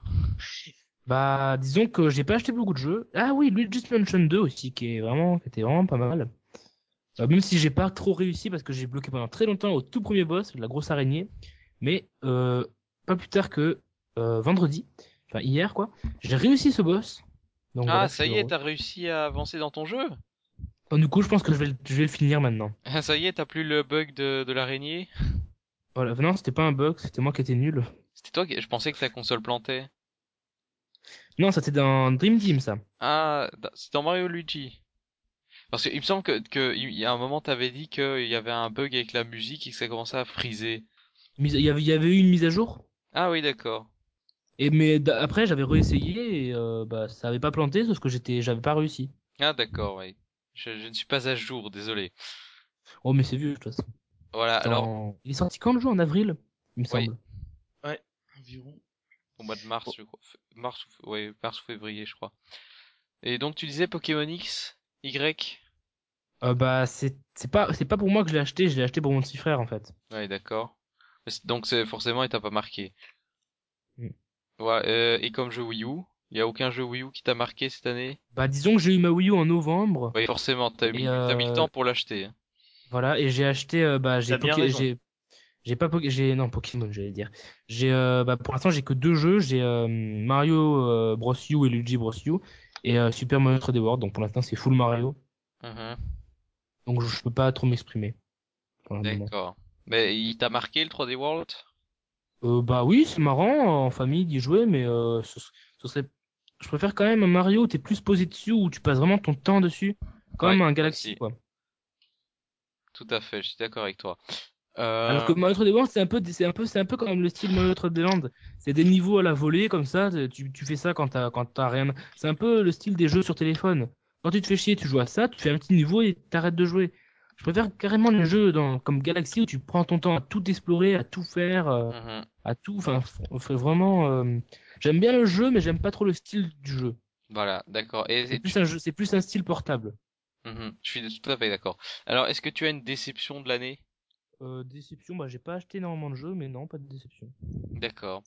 Bah, disons que j'ai pas acheté beaucoup de jeux. Ah oui, Luigi's Mansion 2 aussi, qui est vraiment, qui était vraiment pas mal. Euh, même si j'ai pas trop réussi parce que j'ai bloqué pendant très longtemps au tout premier boss, la grosse araignée. Mais euh, pas plus tard que euh, vendredi, enfin hier quoi, j'ai réussi ce boss. Donc, Ah, voilà, ça y est, t'as réussi à avancer dans ton jeu? Donc, du coup, je pense que je vais, le- je vais le finir maintenant. Ah, Ça y est, t'as plus le bug de, de l'araignée? Voilà, non, c'était pas un bug, c'était moi qui étais nul. C'était toi qui, je pensais que ta console plantait. Non, ça c'était dans Dream Team ça. Ah, c'est dans Mario Luigi. Parce qu'il me semble que, que il y a un moment t'avais dit qu'il y avait un bug avec la musique et que ça commençait à friser. Il y avait, il y avait eu une mise à jour? Ah oui, d'accord. Et mais après j'avais réessayé et euh, bah ça avait pas planté sauf que j'étais j'avais pas réussi. Ah d'accord, oui. Je, je ne suis pas à jour, désolé. Oh mais c'est vieux de toute façon. Voilà, alors il est sorti quand le jeu? En avril, il me Oui. semble. Environ. au mois de mars, je crois. Mars ou, ouais, mars ou février, je crois. Et donc tu disais Pokémon X, Y? Euh, bah c'est c'est pas c'est pas pour moi que je l'ai acheté, je l'ai acheté pour mon petit frère en fait. Ouais, d'accord. Donc c'est forcément il t'a pas marqué. Mm. Ouais, euh, et comme jeu Wii U, il y a aucun jeu Wii U qui t'a marqué cette année? Bah disons que j'ai eu ma Wii U en novembre. Oui, forcément, t'as mis, mis le euh, temps pour l'acheter. hein. Voilà et j'ai acheté euh, bah j'ai j'ai j'ai pas Poké- j'ai non Pokémon j'allais dire. J'ai euh, bah pour l'instant j'ai que deux jeux, j'ai euh, Mario euh, Bros U et Luigi Bros U et euh, Super Mario 3D World donc pour l'instant c'est full Mario. Mhm. Donc je, peux pas trop m'exprimer. D'accord. Mais il t'a marqué le 3D World? Euh, bah oui, c'est marrant en famille d'y jouer, mais euh, ce, ce serait. Je préfère quand même un Mario où t'es plus posé dessus, où tu passes vraiment ton temps dessus, Ouais, même un Galaxy quoi. Tout à fait, je suis d'accord avec toi. Euh, Alors que Mario 3D World, c'est un peu, c'est un peu, c'est un peu comme le style Mario 3D Land. C'est des niveaux à la volée comme ça. Tu, tu fais ça quand t'as, quand t'as rien. C'est un peu le style des jeux sur téléphone. Quand tu te fais chier, tu joues à ça, tu fais un petit niveau et t'arrêtes de jouer. Je préfère carrément les jeux dans, comme Galaxy où tu prends ton temps à tout explorer, à tout faire. euh, mhm. à tout. Enfin, on fait vraiment. euh, J'aime bien le jeu, mais j'aime pas trop le style du jeu. Voilà, d'accord. Et, C'est et plus tu- un jeu, c'est plus un style portable. Mhm, Je suis tout à fait d'accord. Alors, est-ce que tu as une déception de l'année? Euh, déception, bah j'ai pas acheté énormément de jeux, mais non, pas de déception. D'accord.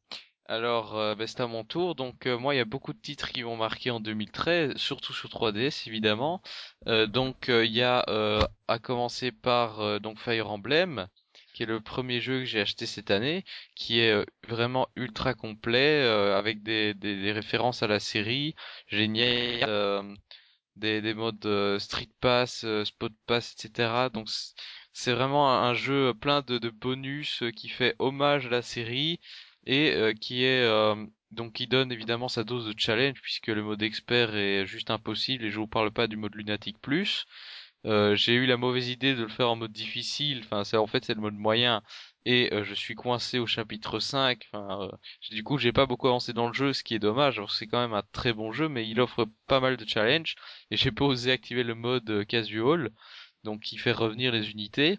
Alors, euh, bah, c'est à mon tour. Donc, euh, moi, il y a beaucoup de titres qui m'ont marqué en 2013, surtout sur 3DS, évidemment. Euh, donc, euh, il y a, euh, à commencer par euh, donc Fire Emblem, qui est le premier jeu que j'ai acheté cette année, qui est euh, vraiment ultra complet, euh, avec des, références à la série, génial, euh, des, des modes Street Pass, Spot Pass, etc. Donc, c'est vraiment un, jeu plein de, bonus qui fait hommage à la série et qui est donc qui donne évidemment sa dose de challenge puisque le mode expert est juste impossible et je vous parle pas du mode lunatique plus. Euh, j'ai eu la mauvaise idée de le faire en mode difficile, enfin c'est en fait c'est le mode moyen. Et euh, je suis coincé au chapitre 5, enfin euh, du coup j'ai pas beaucoup avancé dans le jeu ce qui est dommage, c'est quand même un très bon jeu mais il offre pas mal de challenges. Et j'ai pas osé activer le mode casual donc qui fait revenir les unités.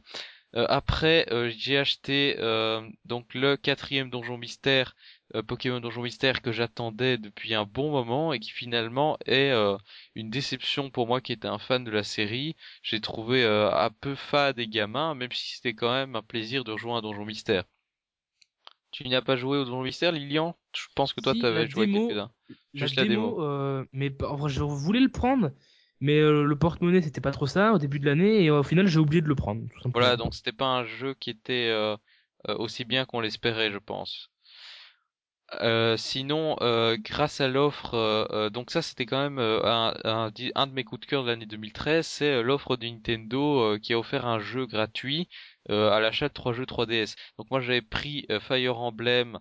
Après, j'ai acheté donc le quatrième donjon mystère, euh, Pokémon donjon mystère que j'attendais depuis un bon moment et qui finalement est euh, une déception pour moi qui était un fan de la série. J'ai trouvé euh, un peu fade et gamin, même si c'était quand même un plaisir de rejoindre un donjon mystère. Tu n'y as pas joué au donjon mystère, Lilian? Je pense que toi Si, t'avais la joué quelques-uns. Juste la démo. mais en vrai, je voulais le prendre, mais euh, le porte-monnaie c'était pas trop ça au début de l'année et au final j'ai oublié de le prendre. Tout. Voilà, donc c'était pas un jeu qui était euh, aussi bien qu'on l'espérait, je pense. Euh, sinon, euh, grâce à l'offre, euh, donc ça c'était quand même un, de mes coups de cœur de l'année 2013, c'est l'offre de Nintendo qui a offert un jeu gratuit à l'achat de trois jeux 3DS. Donc moi j'avais pris Fire Emblem,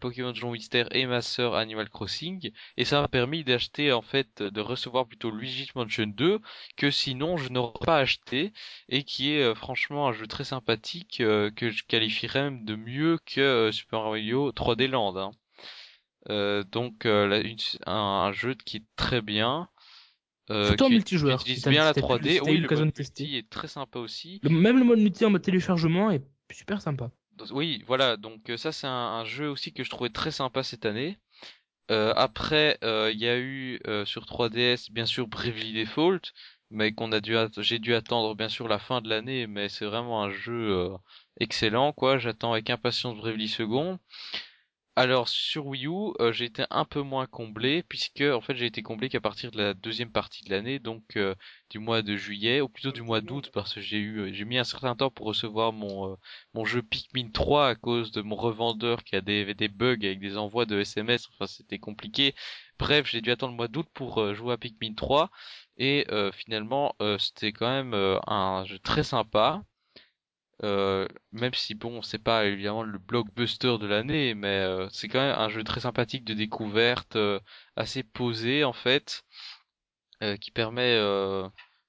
Pokémon Donjon Mystère et ma sœur Animal Crossing, et ça m'a permis d'acheter en fait, de recevoir plutôt Luigi's Mansion 2 que sinon je n'aurais pas acheté et qui est franchement un jeu très sympathique que je qualifierais même de mieux que Super Mario 3D Land. hein. Euh, donc euh, là, une- un, un jeu qui est très bien. Euh, Surtout en multijoueur, qui utilise si bien la si t'as pu- 3D. si t'as eu Oui, le mode multi est très sympa aussi. Le- même le mode multi en mode téléchargement est super sympa. Oui, voilà. Donc euh, ça, c'est un, un jeu aussi que je trouvais très sympa cette année. Euh, après, euh, il y a eu euh, sur 3DS, bien sûr, Bravely Default, mais qu'on a dû, j'ai dû attendre bien sûr la fin de l'année, mais c'est vraiment un jeu euh, excellent, quoi. J'attends avec impatience Bravely Second. Alors sur Wii U, euh, j'ai été un peu moins comblé puisque en fait j'ai été comblé qu'à partir de la deuxième partie de l'année, donc euh, du mois de juillet ou plutôt du mois d'août parce que j'ai eu j'ai mis un certain temps pour recevoir mon euh, mon jeu Pikmin 3 à cause de mon revendeur qui a des des bugs avec des envois de SMS, enfin c'était compliqué. Bref, j'ai dû attendre le mois d'août pour euh, jouer à Pikmin 3 et euh, finalement euh, c'était quand même euh, un jeu très sympa. Euh, même si bon, c'est pas évidemment le blockbuster de l'année, mais euh, c'est quand même un jeu très sympathique de découverte, euh, assez posé en fait, qui permet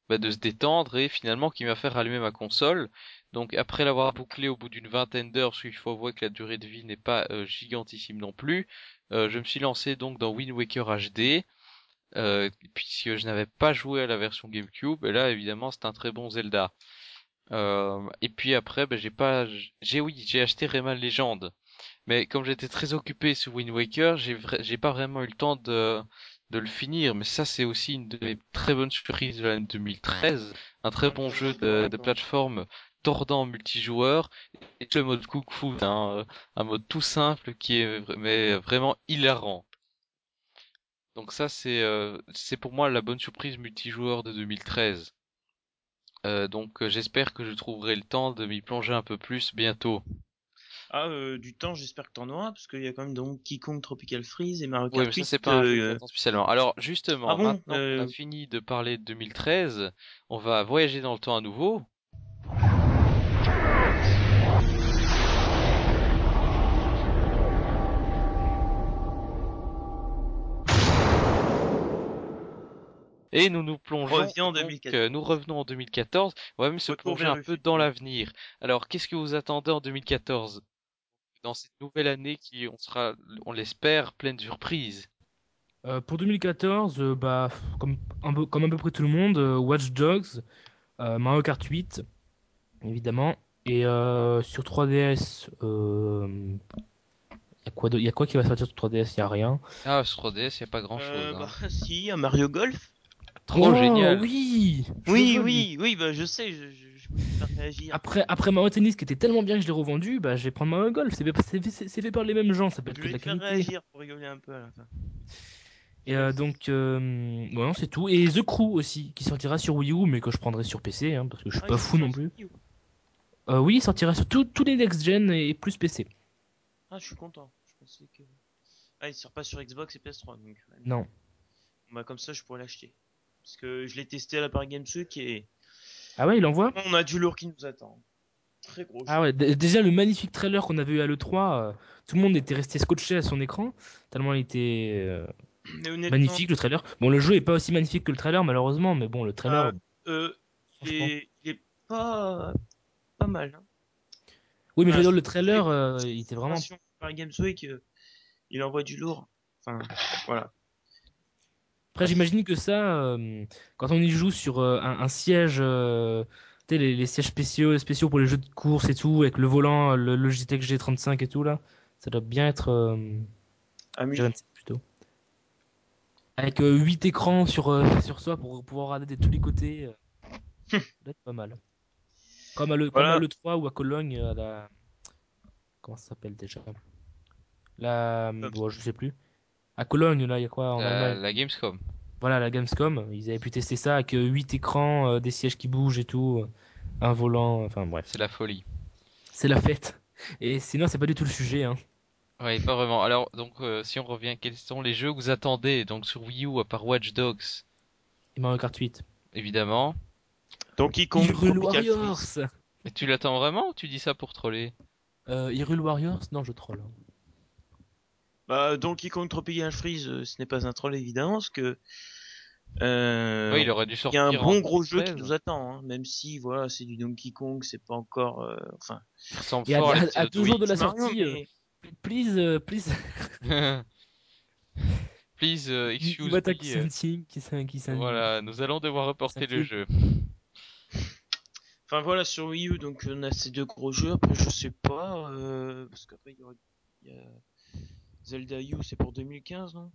bah, de se détendre et finalement qui m'a fait rallumer ma console. Donc après l'avoir bouclé au bout d'une vingtaine d'heures, parce qu'il faut avouer que la durée de vie n'est pas gigantissime non plus, je me suis lancé donc dans Wind Waker HD. puisque je n'avais pas joué à la version GameCube, et là évidemment c'est un très bon Zelda. Euh, et puis après, ben, j'ai pas, j'ai oui, j'ai acheté Rayman Legend, mais comme j'étais très occupé sur Wind Waker, j'ai j'ai pas vraiment eu le temps de de le finir. Mais ça, c'est aussi une de mes très bonnes surprises de l'année 2013, un très bon jeu de, de plateforme tordant multijoueur et le mode Cook Food, hein, un mode tout simple qui est mais vraiment hilarant. Donc ça, c'est euh, c'est pour moi la bonne surprise multijoueur de 2013. Euh, donc euh, j'espère que je trouverai le temps de m'y plonger un peu plus bientôt. Ah, euh, du temps, j'espère que t'en auras, parce qu'il y a quand même donc Kong Tropical Freeze et Mario Oui, Kart mais ça 8. c'est pas un spécialement. Alors justement, Ah bon maintenant qu'on Euh, a fini de parler de 2013, on va voyager dans le temps à nouveau. Et nous nous plongeons, en donc, 2014. euh, nous revenons en 2014. On va même se Retour plonger un peu futur. dans l'avenir. Alors, qu'est-ce que vous attendez en 2014? Dans cette nouvelle année qui, on sera, on l'espère, pleine de surprises. Euh, pour 2014, euh, bah, comme, un peu, comme à peu près tout le monde, euh, Watch Dogs, euh, Mario Kart 8, évidemment. Et euh, sur 3DS, euh, y a quoi, de- y a quoi qui va sortir sur 3DS? Y a rien. Ah, sur 3DS, il n'y a pas grand chose. hein. bah, si, un Mario Golf. Trop Oh, génial. oui! Oui, oui, oui, bah, je sais, je, je, je peux faire réagir. Après, après Mario Tennis qui était tellement bien que je l'ai revendu, bah, je vais prendre Mario Golf. C'est fait, c'est fait- c'est fait par les mêmes gens, ça peut être je que de vais la te faire qualité. réagir pour rigoler un peu à la fin. Et euh, donc, euh, voilà, c'est tout. Et The Crew aussi, qui sortira sur Wii U, mais que je prendrai sur PC, hein, parce que je suis Ah, pas fou non plus. Euh, oui, il sortira sur tout- tous les next-gen et plus PC. Ah, je suis content. Je pensais que. Ah, il sort pas sur Xbox et PS3, donc. Non. Bah, comme ça, je pourrais l'acheter. Parce que je l'ai testé à la Paris Games Week et Ah ouais, il envoie? On a du lourd qui nous attend. Très gros. Ah ouais, déjà le magnifique trailer qu'on avait eu à l'E3, euh, tout le monde était resté scotché à son écran, tellement il était euh, magnifique le trailer. Bon, le jeu est pas aussi magnifique que le trailer, malheureusement, mais bon, le trailer. euh, il, est, il est pas, pas mal. Hein. Oui, mais je veux dire, le trailer, euh, il était vraiment. Information Par Games Week, euh, il envoie du lourd. Enfin, voilà. Après, j'imagine que ça, euh, quand on y joue sur euh, un, un siège, euh, tu les, les sièges spéciaux, spéciaux pour les jeux de course et tout, avec le volant, le Logitech G35 et tout, là, ça doit bien être. Amusant. G27 plutôt. Avec 8 écrans sur, sur soi pour pouvoir regarder de tous les côtés. ça doit être pas mal. Comme à le, comme Voilà. à l'E3 ou à Cologne, à la. Comment ça s'appelle déjà? La. Bon, je sais plus. À Cologne, là, il y a quoi en La, la Gamescom. Voilà, la Gamescom. Ils avaient pu tester ça avec 8 écrans, euh, des sièges qui bougent et tout, euh, un volant, enfin bref. C'est la folie. C'est la fête. Et sinon, c'est pas du tout le sujet. Hein. Ouais, pas vraiment. Alors, donc, euh, si on revient, quels sont les jeux que vous attendez donc sur Wii U à part Watch Dogs, Et Mario Kart 8. évidemment. Donkey Kong Hyrule Warriors. Et tu l'attends vraiment ou tu dis ça pour troller? Euh, Hyrule Warriors? Non, je troll. Bah, Donkey Kong Tropical Freeze, euh, ce n'est pas un troll évidemment, parce que euh, Oui, il aurait dû il y sortir. a un bon gros jeu qui 2013. nous attend, hein, même si voilà, c'est du Donkey Kong, c'est pas encore, euh, enfin, Il ressemble Et à, fort à, à- l'épisode à deux jours de la sortie, mais- please, please, Please uh, excuse me. qui qui Voilà, nous allons devoir reporter le jeu. Enfin voilà, sur Wii U, donc on a ces deux gros jeux. Après, je sais pas, euh, parce qu'après il y, aura- il y a Zelda U, c'est pour 2015, non?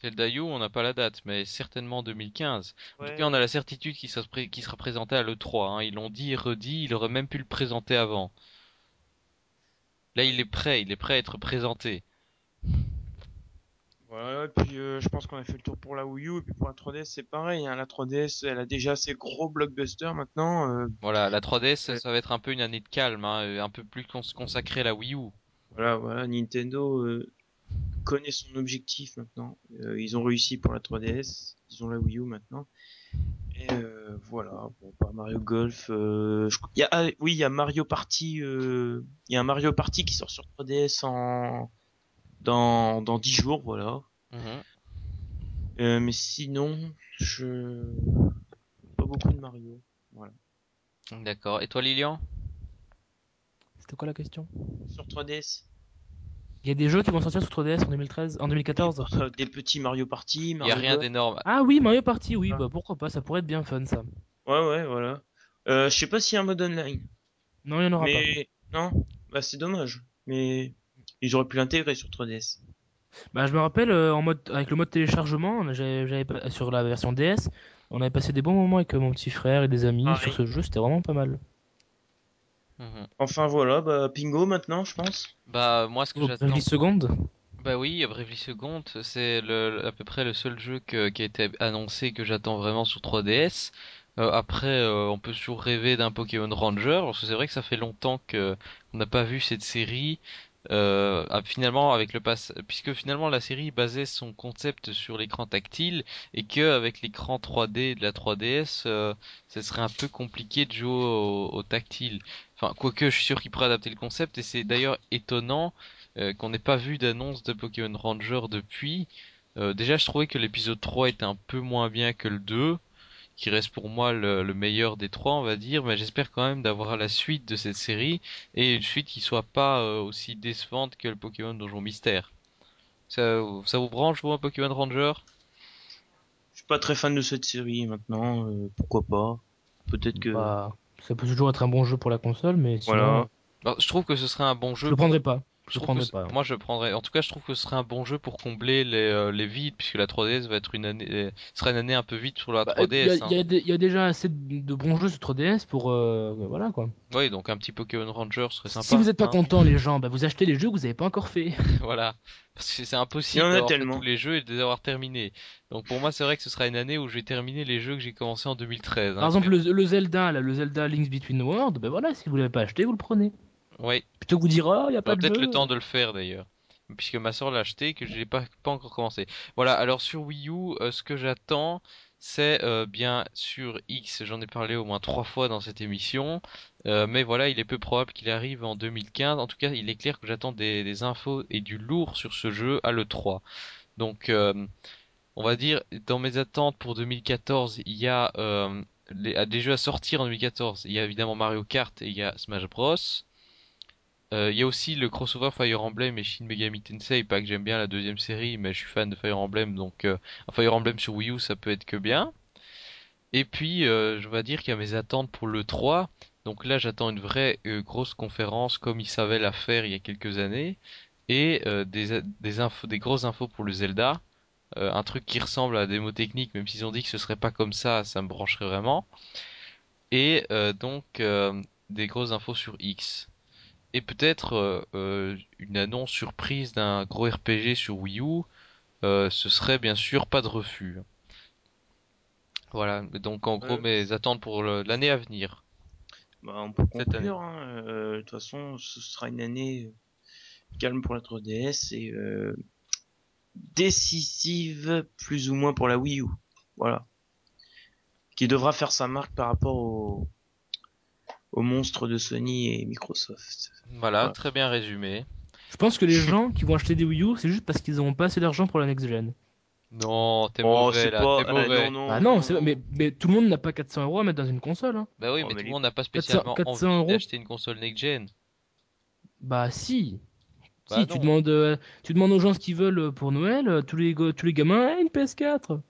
Zelda U, on n'a pas la date, mais certainement 2015. En tout cas, on a la certitude qu'il sera, présenté à l'E3. Hein. Ils l'ont dit et redit, il aurait même pu le présenter avant. Là, il est prêt, il est prêt à être présenté. Voilà, et puis euh, je pense qu'on a fait le tour pour la Wii U, et puis pour la 3DS, c'est pareil. Hein, la 3DS, elle a déjà ses gros blockbusters maintenant. euh, Voilà, la 3DS, Ouais. ça va être un peu une année de calme, hein, un peu plus cons- consacrée à la Wii U. voilà, voilà, Nintendo euh, connaît son objectif maintenant. Euh, ils ont réussi pour la 3DS, ils ont la Wii U maintenant. Et euh, voilà, bon, pas Mario Golf. Euh, je... il y a, ah, oui, il y a Mario Party. euh, Il y a un Mario Party qui sort sur 3DS en dans dans 10 jours, voilà. Mhm. Euh, mais sinon, je pas beaucoup de Mario. D'accord. Et toi, Lilian? C'était quoi la question? Sur 3DS, Il y a des jeux qui vont sortir sur 3DS en 2013, en 2014 Euh, des petits Mario Party. Il Mario y a rien d'énorme. Ah oui, Mario Party, oui, Ah. bah pourquoi pas, ça pourrait être bien fun ça. Ouais, ouais, voilà. Euh, je sais pas s'il y a un mode online. Non, il y en aura mais non, bah c'est dommage. Mais ils auraient pu l'intégrer sur 3DS. pas. Bah je me rappelle, euh, en mode, avec le mode téléchargement, j'avais, pas- sur la version DS, on avait passé des bons moments avec euh, mon petit frère et des amis sur ce jeu, c'était vraiment pas mal. Mhm. Enfin voilà, bah Pingo maintenant, je pense. Bah, moi, ce que Oh, j'attends. 10 secondes Bah oui, Bravely Second, c'est le, à peu près le seul jeu que- qui a été annoncé que j'attends vraiment sur 3DS. Euh, après, euh, on peut toujours rêver d'un Pokémon Ranger, parce que c'est vrai que ça fait longtemps que on n'a pas vu cette série. Euh, ah, finalement, avec le pass, puisque finalement la série basait son concept sur l'écran tactile et que avec l'écran 3D de la 3DS, euh, ce serait un peu compliqué de jouer au, au tactile. Enfin, quoique, je suis sûr qu'il pourrait adapter le concept et c'est d'ailleurs étonnant euh, qu'on n'ait pas vu d'annonce de Pokémon Ranger depuis. Euh, déjà, je trouvais que l'épisode 3 était un peu moins bien que le 2, qui reste pour moi le, le meilleur des trois, on va dire, mais j'espère quand même d'avoir la suite de cette série, et une suite qui soit pas euh, aussi décevante que le Pokémon Donjon Mystère. Ça, ça vous branche, vous, un Pokémon Ranger? Je suis pas très fan de cette série maintenant. euh, pourquoi pas? Peut-être que. Bah, ça peut toujours être un bon jeu pour la console, mais sinon, Voilà. Alors, Je trouve que ce serait un bon je jeu le prendrais pas. Je Je trouve pas. Moi, je prendrais. En tout cas, je trouve que ce serait un bon jeu pour combler les, euh, les vides, puisque la 3DS va être une année, sera une année un peu vide sur la Bah, Il y, 3DS. a- il y a des- il y a déjà assez de bons jeux sur 3DS pour euh, voilà quoi. Oui, donc un petit Pokémon Ranger serait sympa. Si vous êtes pas hein. content les gens, bah vous achetez les jeux que vous avez pas encore fait. Voilà. Parce que c'est impossible d'avoir tous les jeux et de les avoir terminés. Donc pour moi, c'est vrai que ce sera une année où je vais terminer les jeux que j'ai commencé en 2013. hein. Par exemple le, le Zelda là, le Zelda Link's Between Worlds, bah voilà, si vous l'avez pas acheté, vous le prenez. Oui, Plutôt que vous dire oh, il y a on pas de peut-être le temps de le faire d'ailleurs. puisque ma soeur l'a acheté et que je l'ai pas, pas encore commencé. Voilà, alors sur Wii U, euh, ce que j'attends, c'est euh, bien sur X, j'en ai parlé au moins trois fois dans cette émission, euh, mais voilà, il est peu probable qu'il arrive en 2015. En tout cas, il est clair que j'attends des, des infos et du lourd sur ce jeu à l'E3. Donc, euh, on va dire, dans mes attentes pour 2014, il y a les, des jeux à sortir en 2014. Il y a évidemment Mario Kart et il y a Smash Bros. Euh, il y a aussi le crossover Fire Emblem et Shin Megami Tensei, pas que j'aime bien la deuxième série, mais je suis fan de Fire Emblem, donc euh, Fire Emblem sur Wii U ça peut être que bien. Et puis euh, je vais dire qu'il y a mes attentes pour le 3, donc là j'attends une vraie euh, grosse conférence comme ils savaient la faire il y a quelques années, et euh, des, des infos, des grosses infos pour le Zelda, euh, un truc qui ressemble à la démo technique, même s'ils ont dit que ce serait pas comme ça, ça me brancherait vraiment. Et euh, donc euh, des grosses infos sur X et peut-être euh, euh, une annonce surprise d'un gros RPG sur Wii U, euh, ce serait bien sûr pas de refus. Voilà, donc en gros Euh. mes attentes pour l'année à venir. Bah, on peut conclure. hein, De toute façon, ce sera une année calme pour la 3DS et décisive plus ou moins pour la Wii U. Voilà. Qui devra faire sa marque par rapport au, au monstre de Sony et Microsoft. Voilà, Voilà. très bien résumé. Je pense que les gens qui vont acheter des Wii U, c'est juste parce qu'ils n'auront pas assez d'argent pour la next gen. Non, t'es Oh, mauvais c'est là, pas- t'es euh, mauvais. non, non, Bah non, mais, mais tout le monde n'a pas 400 euros à mettre dans une console. Hein. Bah oui, Oh, mais tout le les- monde n'a pas 400 spécialement 400 envie euros. d'acheter une console next-gen. Bah si. Bah si, tu demandes, euh, tu demandes aux gens ce qu'ils veulent pour Noël, euh, tous les, tous les gamins, eh, une PS4.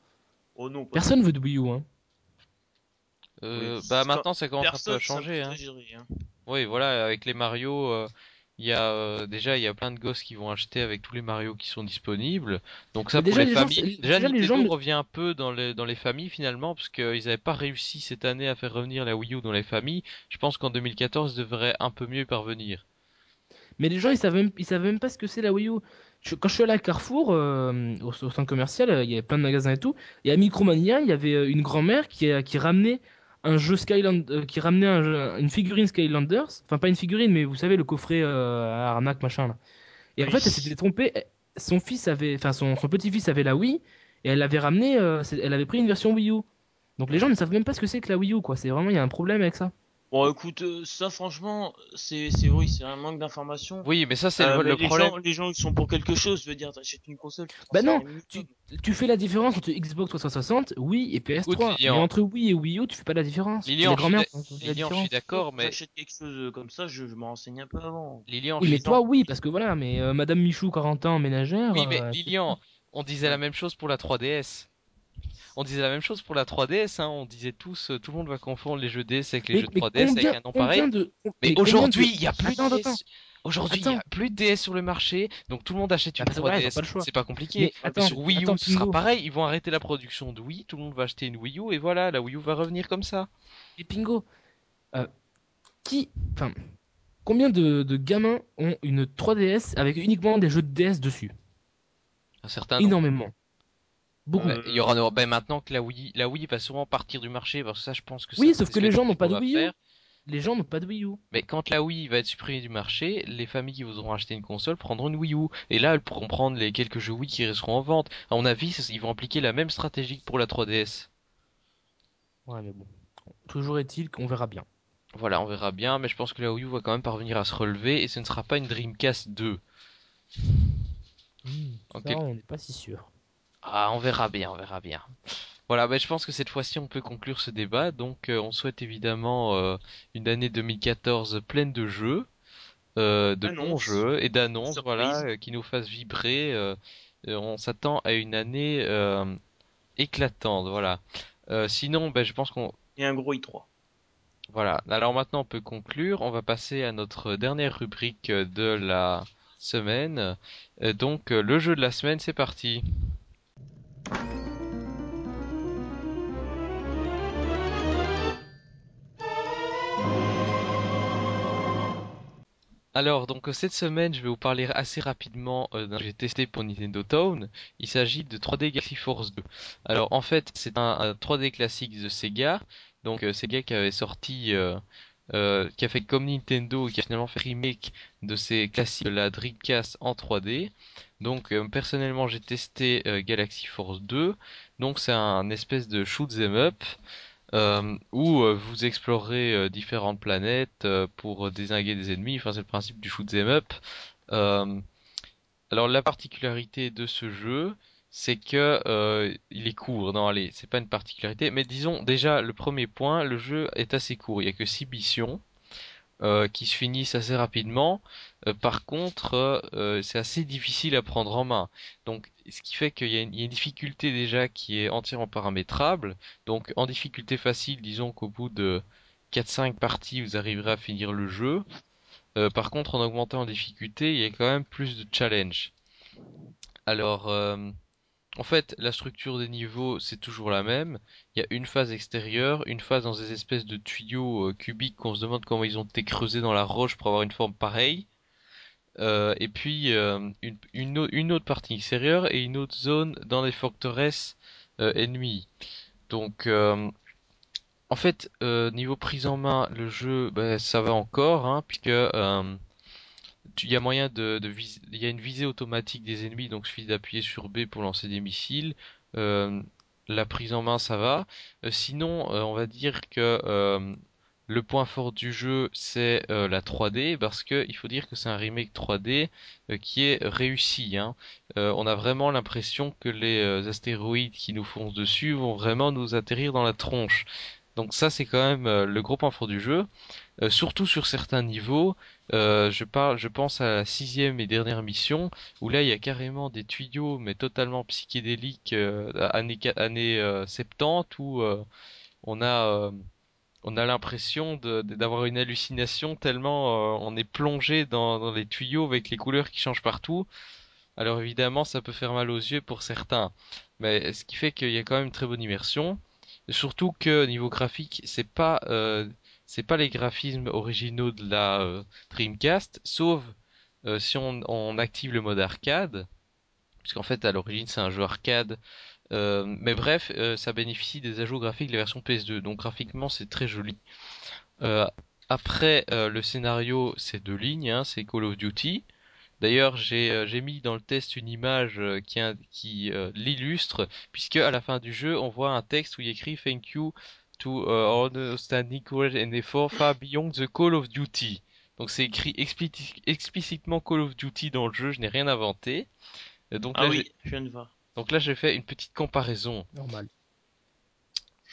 Oh non, Personne veut de Wii U. Hein. Euh, Oui, bah maintenant ça commence un peu à changer. Hein. gérer, hein. Oui, voilà, avec les Mario, euh, il y a euh, déjà il y a plein de gosses qui vont acheter avec tous les Mario qui sont disponibles. Donc ça Mais pour déjà, les les gens, familles. c'est- déjà déjà, les gens- revient un peu dans les dans les familles finalement parce qu'ils n'avaient pas réussi cette année à faire revenir la Wii U dans les familles. Je pense qu'en 2014 ils devraient un peu mieux y parvenir. Mais les gens, ils savent même, ils savent même pas ce que c'est la Wii U. Je- quand je suis allé à Carrefour, euh, au, au centre commercial, il y avait plein de magasins et tout. Et à Micromania, il y avait une grand-mère qui, qui ramenait un jeu Skyland, euh, qui ramenait un jeu- une figurine Skylanders. Enfin, pas une figurine, mais vous savez, le coffret euh, à arnaque, machin, là. Et en fait, elle s'était trompée. Son fils avait, enfin, son, son petit-fils avait la Wii, et elle l'avait ramené, euh, elle avait pris une version Wii U. Donc les gens ne savent même pas ce que c'est que la Wii U, quoi. C'est vraiment, il y a un problème avec ça. Bon, écoute, euh, ça franchement, c'est c'est oui, c'est un manque d'information. Oui, mais ça c'est Euh, le, mais le les problème. gens, les gens, ils sont pour quelque chose. Je veux dire, t'achètes une console. tu Bah non, tu, tu fais la différence entre Xbox 360, Wii et PS3. Écoute, mais Lilian. entre Wii et Wii U, tu fais pas la différence. Lilian, les grand-mères je suis Lilian, je suis d'accord, mais J'achète quelque chose euh, comme ça, je, je m'en renseigne un peu avant. Lilian, Oui, mais toi, oui, parce que voilà, mais euh, Madame Michou, 40 ans, ménagère. Oui, mais euh, Lilian, on disait la même chose pour la 3DS. On disait la même chose pour la 3DS, hein. On disait tous, euh, tout le monde va confondre les jeux DS avec les mais, jeux de mais 3DS combien, avec un nom pareil. de. Mais, aujourd'hui, de- il y a plus Attends, de. DS. Aujourd'hui, il y a plus de DS sur le marché, donc tout le monde achète une Bah, c'est vrai, ils ont 3DS. pas le choix. C'est pas compliqué. Attends, sur Wii U, attends, ce sera pareil. Ils vont arrêter la production de Wii, tout le monde va acheter une Wii U et voilà, la Wii U va revenir comme ça. Et Pingo, euh, qui. Enfin, combien de, de gamins ont une 3DS avec uniquement des jeux de DS dessus? Un certain nombre. Beaucoup. Il y aura ben maintenant que la Wii, la Wii va sûrement partir du marché parce que ça, je pense que Oui, ça, sauf c'est que les gens n'ont pas de Wii U. Les gens n'ont pas de Wii U. Mais quand la Wii va être supprimée du marché, les familles qui voudront acheter une console prendront une Wii U. Et là, elles pourront prendre les quelques jeux Wii qui resteront en vente. À mon avis, ils vont appliquer la même stratégie que pour la 3DS. Ouais, mais bon. Toujours est-il qu'on verra bien. Voilà, on verra bien, mais je pense que la Wii U va quand même parvenir à se relever et ce ne sera pas une Dreamcast 2. Ça, Ok. on n'est pas si sûr. Ah, on verra bien, on verra bien. Voilà, ben je pense que cette fois-ci on peut conclure ce débat. Donc euh, on souhaite évidemment euh, une année 2014 pleine de jeux, euh, de bons jeux et d'annonces, voilà, qui nous fassent vibrer. on s'attend à une année éclatante, voilà. Sinon, ben je pense qu'on Et un gros i3. voilà. Alors maintenant on peut conclure. On va passer à notre dernière rubrique de la semaine. Donc le jeu de la semaine, c'est parti. Alors, donc euh, cette semaine, je vais vous parler assez rapidement euh, d'un jeu que j'ai testé pour Nintendo Town. Il s'agit de 3D Galaxy Force 2. Alors, en fait, c'est un, un 3D classique de Sega. Donc, euh, Sega qui avait sorti qui a fait comme Nintendo, qui a finalement fait remake de ses classiques de la Dreamcast en 3D. Donc personnellement j'ai testé Galaxy Force 2, donc c'est un espèce de shoot 'em up euh, où euh, vous explorez euh, différentes planètes euh, pour désinguer des ennemis. Enfin c'est le principe du shoot 'em up. Alors la particularité de ce jeu, c'est que euh, il est court. Non, allez, c'est pas une particularité, mais disons déjà le premier point, le jeu est assez court. Il y a que 6 missions euh, qui se finissent assez rapidement. Euh, par contre, euh, c'est assez difficile à prendre en main. Donc, ce qui fait qu'il y a une, difficulté déjà qui est entièrement paramétrable. Donc, en difficulté facile, disons qu'au bout de 4-5 parties, vous arriverez à finir le jeu. Euh, par contre, en augmentant en difficulté, il y a quand même plus de challenge. Alors, en fait, la structure des niveaux, c'est toujours la même. Il y a une phase extérieure, une phase dans des espèces de tuyaux cubiques qu'on se demande comment ils ont été creusés dans la roche pour avoir une forme pareille. Euh, et puis euh, une, une, au- une autre partie extérieure et une autre zone dans les forteresses euh, ennemies. Donc, en fait, niveau prise en main, le jeu, ben, ça va encore, hein, puisque il y a moyen de, de il y a une visée automatique des ennemis, donc il suffit d'appuyer sur B pour lancer des missiles. La prise en main, ça va. Sinon, on va dire que le point fort du jeu, c'est euh, la 3D, parce que il faut dire que c'est un remake 3D euh, qui est réussi, hein. Euh, on a vraiment l'impression que les astéroïdes qui nous foncent dessus vont vraiment nous atterrir dans la tronche. Donc ça, c'est quand même le gros point fort du jeu. Surtout sur certains niveaux. Je parle, je pense à la sixième et dernière mission où là il y a carrément des tuyaux mais totalement psychédéliques années années euh, 70 où on a on a l'impression d'avoir une hallucination tellement euh, on est plongé dans, les tuyaux avec les couleurs qui changent partout. Alors évidemment ça peut faire mal aux yeux pour certains, mais ce qui fait qu'il y a quand même une très bonne immersion. Surtout que niveau graphique, c'est pas euh, c'est pas les graphismes originaux de la euh, Dreamcast, sauf si on, on active le mode arcade, puisqu'en fait à l'origine c'est un jeu arcade. Euh, mais bref, euh, ça bénéficie des ajouts graphiques de la version PS2, donc graphiquement c'est très joli. Euh, après le scénario, c'est deux lignes, hein, c'est Call of Duty. D'ailleurs, j'ai mis dans le test une image qui, l'illustre, puisque à la fin du jeu, on voit un texte où il écrit Thank you to uh, all the standing courage and effort far beyond the Call of Duty. Donc c'est écrit expli- explicitement Call of Duty dans le jeu, je n'ai rien inventé. Donc Ah là, oui, je viens de voir. Donc là, j'ai fait une petite comparaison. Normal.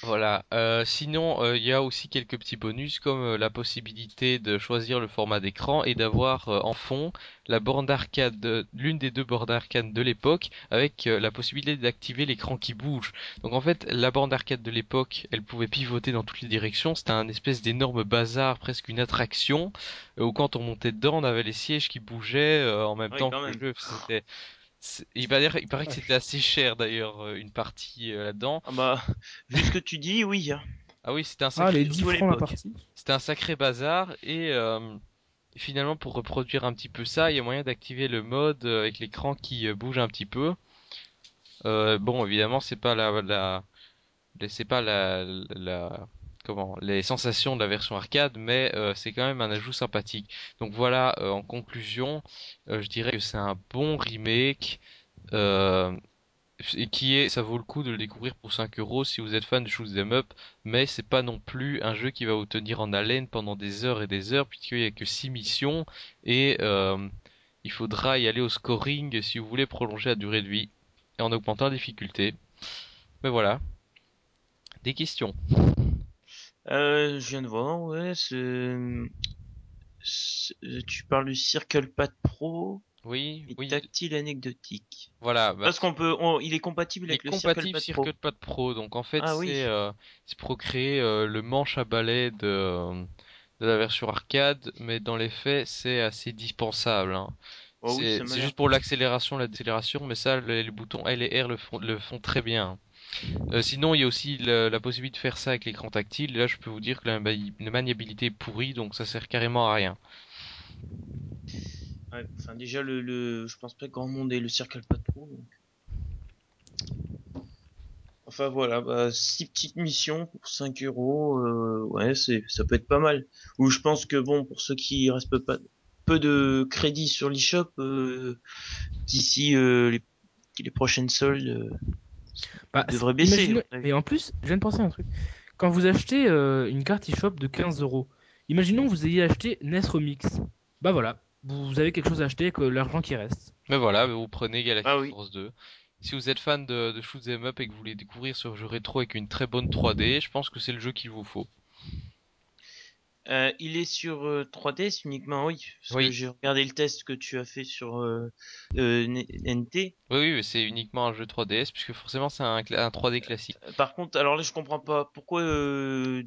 Voilà. Euh, sinon, euh, il y a aussi quelques petits bonus comme euh, la possibilité de choisir le format d'écran et d'avoir euh, en fond la borne d'arcade, de- l'une des deux bornes d'arcade de l'époque, avec euh, la possibilité d'activer l'écran qui bouge. Donc en fait, la borne d'arcade de l'époque, elle pouvait pivoter dans toutes les directions. C'était un espèce d'énorme bazar, presque une attraction, où quand on montait dedans, on avait les sièges qui bougeaient euh, en même Oui, temps que le jeu. Il paraît, il paraît que c'était assez cher d'ailleurs, euh, une partie euh, là-dedans. Ah bah, vu ce que tu dis, oui. hein. Ah oui, c'était un Ah, sacré, les 10 surtout à francs la l'époque. partie. c'était un sacré bazar et euh, finalement pour reproduire un petit peu ça, il y a moyen d'activer le mode avec l'écran qui bouge un petit peu. Euh, bon, évidemment, c'est pas la, la, c'est pas la, la, comment, les sensations de la version arcade, mais euh, c'est quand même un ajout sympathique. Donc voilà, euh, en conclusion, euh, je dirais que c'est un bon remake. Et qui est, ça vaut le coup de le découvrir pour 5 euros si vous êtes fan de Shoot 'em Up, mais c'est pas non plus un jeu qui va vous tenir en haleine pendant des heures et des heures, puisqu'il y a que 6 missions, et il faudra y aller au scoring si vous voulez prolonger la durée de vie, et en augmentant la difficulté. Mais voilà. Des questions. Euh, je viens de voir, ouais, Tu parles du Circle Pad Pro Oui, et oui, tactile anecdotique. voilà. bah, Parce qu'on peut, on- il est compatible il est avec le compatible Circle Pad Pro. CircuitPad Pro, donc en fait Ah oui. c'est euh, c'est pour créer euh, le manche à balai de, euh, de la version arcade, mais dans les faits c'est assez dispensable. hein. Oh oui, c'est ça m'a c'est l'air. juste pour l'accélération, la décélération, mais ça les, les boutons L et R le font, le font très bien. Euh, sinon il y a aussi la possibilité de faire ça avec l'écran tactile. Là je peux vous dire que la, mani- la maniabilité est pourrie, donc ça sert carrément à rien. Ouais, enfin déjà le, le, je pense pas que grand monde ait le Circle Pro. donc. Enfin voilà, bah, six petites missions pour 5 euros, euh, ouais, c'est, ça peut être pas mal. Ou je pense que bon, pour ceux qui restent pas peu de crédit sur l'eShop, euh, d'ici euh, les prochaines soldes, Bah, devrait baisser, imagine-. Et en plus, je viens de penser à un truc. Quand vous achetez euh, une carte eShop de 15 euros, imaginons que vous ayez acheté NES Remix. Bah voilà, vous avez quelque chose à acheter avec euh, l'argent qui reste. Mais voilà, vous prenez Galaxy Ah oui. Force 2. Si vous êtes fan de, de shoot 'em up et que vous voulez découvrir ce jeu rétro avec une très bonne 3D, je pense que c'est le jeu qu'il vous faut. Euh, il est sur euh, 3DS uniquement, oui. Parce Oui. que j'ai regardé le test que tu as fait sur euh, euh, NT. Oui, oui, mais c'est uniquement un jeu 3DS puisque forcément c'est un, un 3D classique. Euh, Par contre, alors là, je comprends pas pourquoi euh,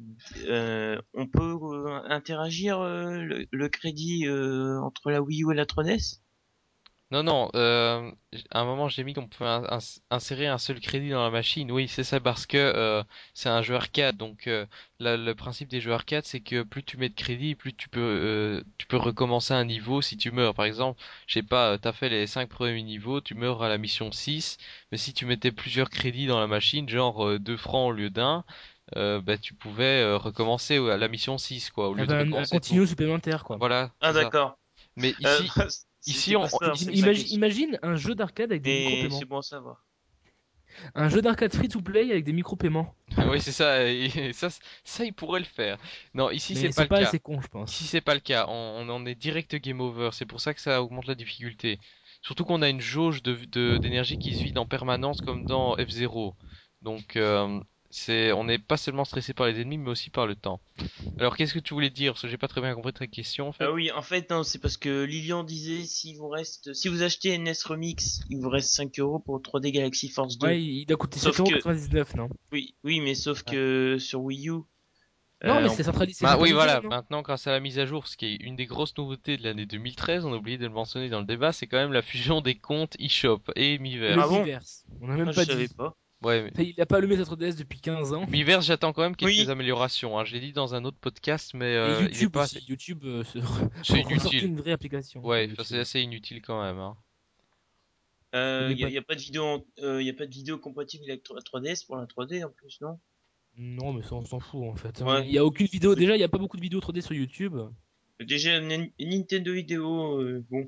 euh, on peut euh, interagir euh, le, le crédit euh, entre la Wii U et la 3DS. Non, non, euh, à un moment j'ai mis qu'on pouvait in- ins- insérer un seul crédit dans la machine. Oui, c'est ça parce que euh, c'est un jeu arcade. Donc euh, la- le principe des jeux arcade, c'est que plus tu mets de crédit, plus tu peux euh, tu peux recommencer un niveau si tu meurs. Par exemple, je sais pas, euh, t'as fait les cinq premiers niveaux, tu meurs à la mission 6, mais si tu mettais plusieurs crédits dans la machine, genre euh, 2 francs au lieu d'un, euh, bah tu pouvais euh, recommencer à la mission 6 quoi, au lieu de avait un, un recommencer continu tout. supplémentaire quoi. Voilà. Ah c'est ça. d'accord. Mais Euh, ici, ici, on- ça, imagine, imagine un jeu d'arcade avec des micro-paiements. c'est bon à savoir. Un jeu d'arcade free-to-play avec des micro-paiements. oui, c'est ça, et ça, ça, il pourrait le faire. Non, ici, c'est pas le cas. con, je pense. Ici, c'est pas le cas. On, on en est direct game over. C'est pour ça que ça augmente la difficulté. Surtout qu'on a une jauge de, de- d'énergie qui se vide en permanence comme dans F0. Donc, euh, c'est, on n'est pas seulement stressé par les ennemis, mais aussi par le temps. Alors, qu'est-ce que tu voulais dire? Parce que j'ai pas très bien compris ta question, en fait. Ah oui, en fait, non, c'est parce que Lilian disait si vous reste, si vous achetez NS Remix, il vous reste 5 euros pour 3D Galaxy Force 2. Ouais, il doit coûter Sauf 7,99€, non? Oui, oui, mais sauf que sur Wii U. Non, euh, mais on- c'est centralisé. Bah c'est oui, voilà. Maintenant, grâce à la mise à jour, ce qui est une des grosses nouveautés de l'année 2013, on a oublié de le mentionner dans le débat, c'est quand même la fusion des comptes eShop et Miiverse. Ah bon? On a même ah, je pas savais dit. pas. Ouais, mais Il a pas allumé sa 3DS depuis 15 ans. Miiverse, j'attends quand même quelques Oui. améliorations. Hein. Je l'ai dit dans un autre podcast, mais Et il est YouTube pas aussi. YouTube euh, se... C'est inutile. une vraie application. Ouais, c'est assez inutile quand même. Hein. Euh, Mais y, a, pas- y a pas de vidéo, en- euh, y a pas de vidéo compatible avec la 3DS pour la 3D en plus, non? Non, mais ça, on s'en fout en fait. Ouais. Il y a aucune vidéo. Déjà, il y a pas beaucoup de vidéos 3D sur YouTube. Déjà, Nin- Nintendo vidéo, euh, bon.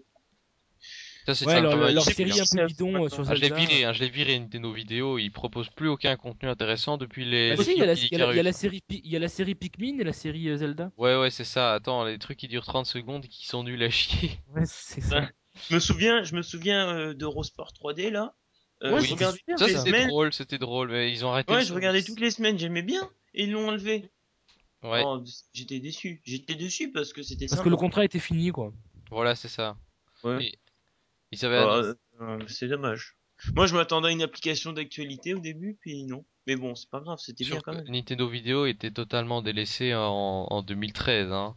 Ça, c'est Ouais, leur, leur série un peu ça- bidon euh, sur Ah, je l'ai viré, hein, je l'ai viré Nintendo Vidéo, ils proposent plus aucun contenu intéressant depuis les, Bah les si, il y, a la, série, il y a la série Pikmin et la série euh, Zelda. Ouais, ouais, c'est ça. Attends, les trucs qui durent 30 secondes et qui sont nuls à chier. Ouais, c'est ça. Ouais. Je me souviens, je me souviens euh, d'Eurosport 3D là. Euh, Ouais, je c'était regardais Ça, drôle, c'était drôle, mais ils ont arrêté Ouais, je regardais toutes les semaines, j'aimais bien, et ils l'ont enlevé. Ouais, Oh, j'étais déçu. J'étais déçu parce que c'était Parce que le contrat était fini, quoi. voilà, c'est ça. Ouais. Et- Bah, euh, c'est dommage. Moi, je m'attendais à une application d'actualité au début, puis non. Mais bon, c'est pas grave, c'était bien quand même. Nintendo Vidéo était totalement délaissé en, en 2013. Hein.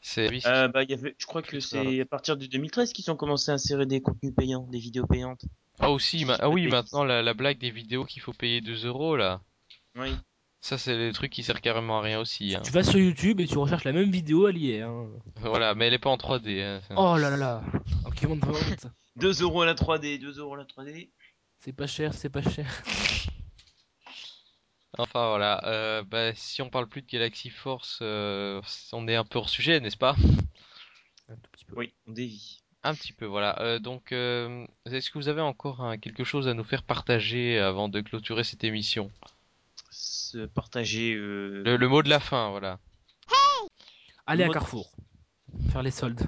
C'est Euh, bah, il y avait, je crois que c'est à partir de 2013 qu'ils ont commencé à insérer des contenus payants, des vidéos payantes. ah aussi, ma- ah oui, Oui. maintenant la, la blague des vidéos qu'il faut payer 2 euros là. Oui. Ça, c'est les trucs qui servent carrément à rien aussi. Hein. Tu vas sur YouTube et tu recherches la même vidéo, elle y est. Hein. Voilà, mais elle est pas en 3D. Hein. Oh là là là. Argument de vente. 2 euros à la 3D, 2 euros à la 3D. C'est pas cher, c'est pas cher. Enfin voilà, euh, bah, si on parle plus de Galaxy Force, euh, on est un peu hors sujet, n'est-ce pas? Un tout petit peu. Oui, on dévie. Un petit peu, voilà. Euh, donc, euh, est-ce que vous avez encore hein, quelque chose à nous faire partager avant de clôturer cette émission? Se partager. Euh... le, le mot de la fin, voilà. Allez à Moi- Carrefour. Faire les soldes.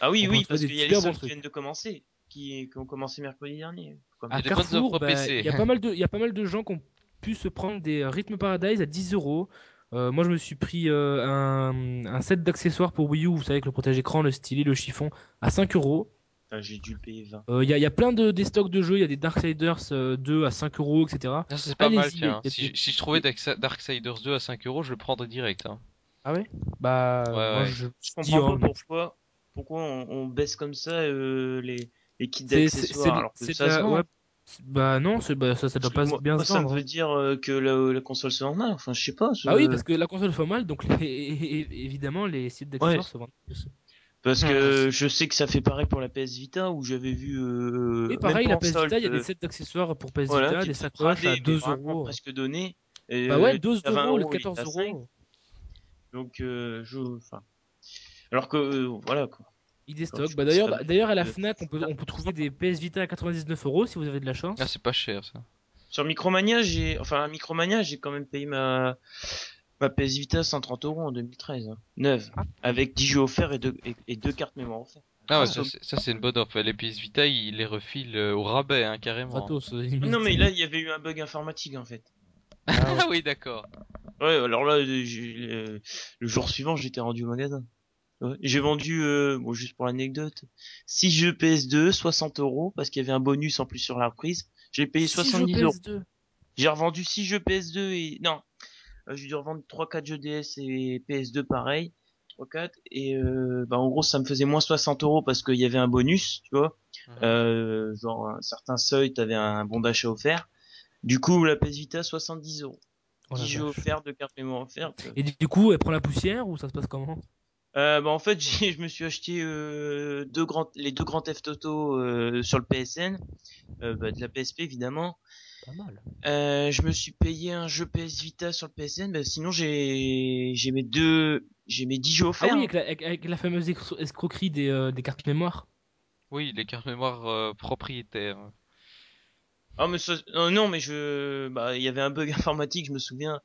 Ah oui, On oui, parce qu'il y a les soldes qui viennent de commencer, qui, qui ont commencé mercredi dernier. Comme- À Il y a des bonnes Carrefour, bah, PC. il y a pas mal de, il y a pas mal de gens qui ont pu se prendre des Rhythm Paradise à 10 euros. Euh, moi, je me suis pris euh, un, un set d'accessoires pour Wii U, vous savez, avec le protège-écran, le stylet, le chiffon, à 5 euros. J'ai dû le payer 20. Euh, Il y, a, il y a plein de des stocks de jeux, il y a des Darksiders euh, 2 à 5 euros, etc. C'est pas mal, tiens. Si, si je trouvais Darksiders 2 à 5 euros, je le prendrais direct. Hein. Ah ouais? Bah, Ouais, moi, ouais. je, Je comprends pas pourquoi, pourquoi on, on baisse comme ça euh, les, les kits d'accessoires c'est- alors que c'est ça la- se vend. ouais, c'est- bah non, c'est- bah, ça, ça doit pas moi, bien moi, se ça vendre. veut dire euh, que la, la console se vend mal. Enfin, je sais pas. Ah oui, parce que la console fait mal, donc les- évidemment les sites d'accessoires Ouais. se vendent plus. Parce que je sais que ça fait pareil pour la PS Vita où j'avais vu. Euh, Et pareil, même la PS Vita, il y a des sets d'accessoires pour PS voilà, Vita, des sacoches à bradés, 2 mais vraiment euros. presque donné. Et, Bah ouais, euh, 12 à 20 euros, le il est 14 à 5. euros. Donc euh, je, enfin, alors que euh, voilà quoi. Il tu Bah d'ailleurs, à- bah, d'ailleurs à la euh, Fnac, on peut, on peut trouver des PS Vita à 99 euros si vous avez de la chance. Ah, c'est pas cher ça. Sur Micromania, j'ai, enfin, à Micromania, j'ai quand même payé ma, ma PS Vita 130 euros en 2013, hein, neuve, avec 10 jeux offerts et deux, et, et deux cartes mémoire offertes. Ah ouais, Ah, ça ça- c'est- une bonne offre. Les PS Vita, ils les refilent euh, au rabais, hein, carrément. Euh, Non, mais là, il y avait eu un bug informatique, en fait. Ah oui, d'accord. Ouais, alors là, j'ai- le, le jour suivant, j'étais rendu au magasin. Ouais. J'ai vendu, euh, bon, juste pour l'anecdote, 6 jeux PS2, 60 euros, parce qu'il y avait un bonus en plus sur la reprise. J'ai payé Six jeux 70 euros. PS2. J'ai revendu 6 jeux PS2 et non, euh, j'ai dû revendre 3 4 jeux DS et PS2 pareil, 3 4 et euh, bah en gros ça me faisait moins 60 euros parce qu'il y avait un bonus, tu vois. Mhm. Euh, genre un certain seuil, t'avais un bon d'achat offert. Du coup la PS Vita 70 euros. Oh la 10 jeux offerts, 2 cartes mémoire offertes. Et du coup, elle prend la poussière ou ça se passe comment? Euh, bah en fait j'ai, je me suis acheté euh, deux grands, les deux grands Theft Auto euh, sur le PSN, euh, bah, de la PSP évidemment. Pas mal. Euh, je me suis payé un jeu PS Vita sur le PSN, bah, sinon j'ai j'ai mes deux j'ai mes 10 jeux Ah offerts. oui, avec la, avec- avec la fameuse escro- escroquerie des, euh, des cartes mémoire. Oui, les cartes mémoire euh, propriétaires. Ah mais ça- non mais je bah il y avait un bug informatique, je me souviens.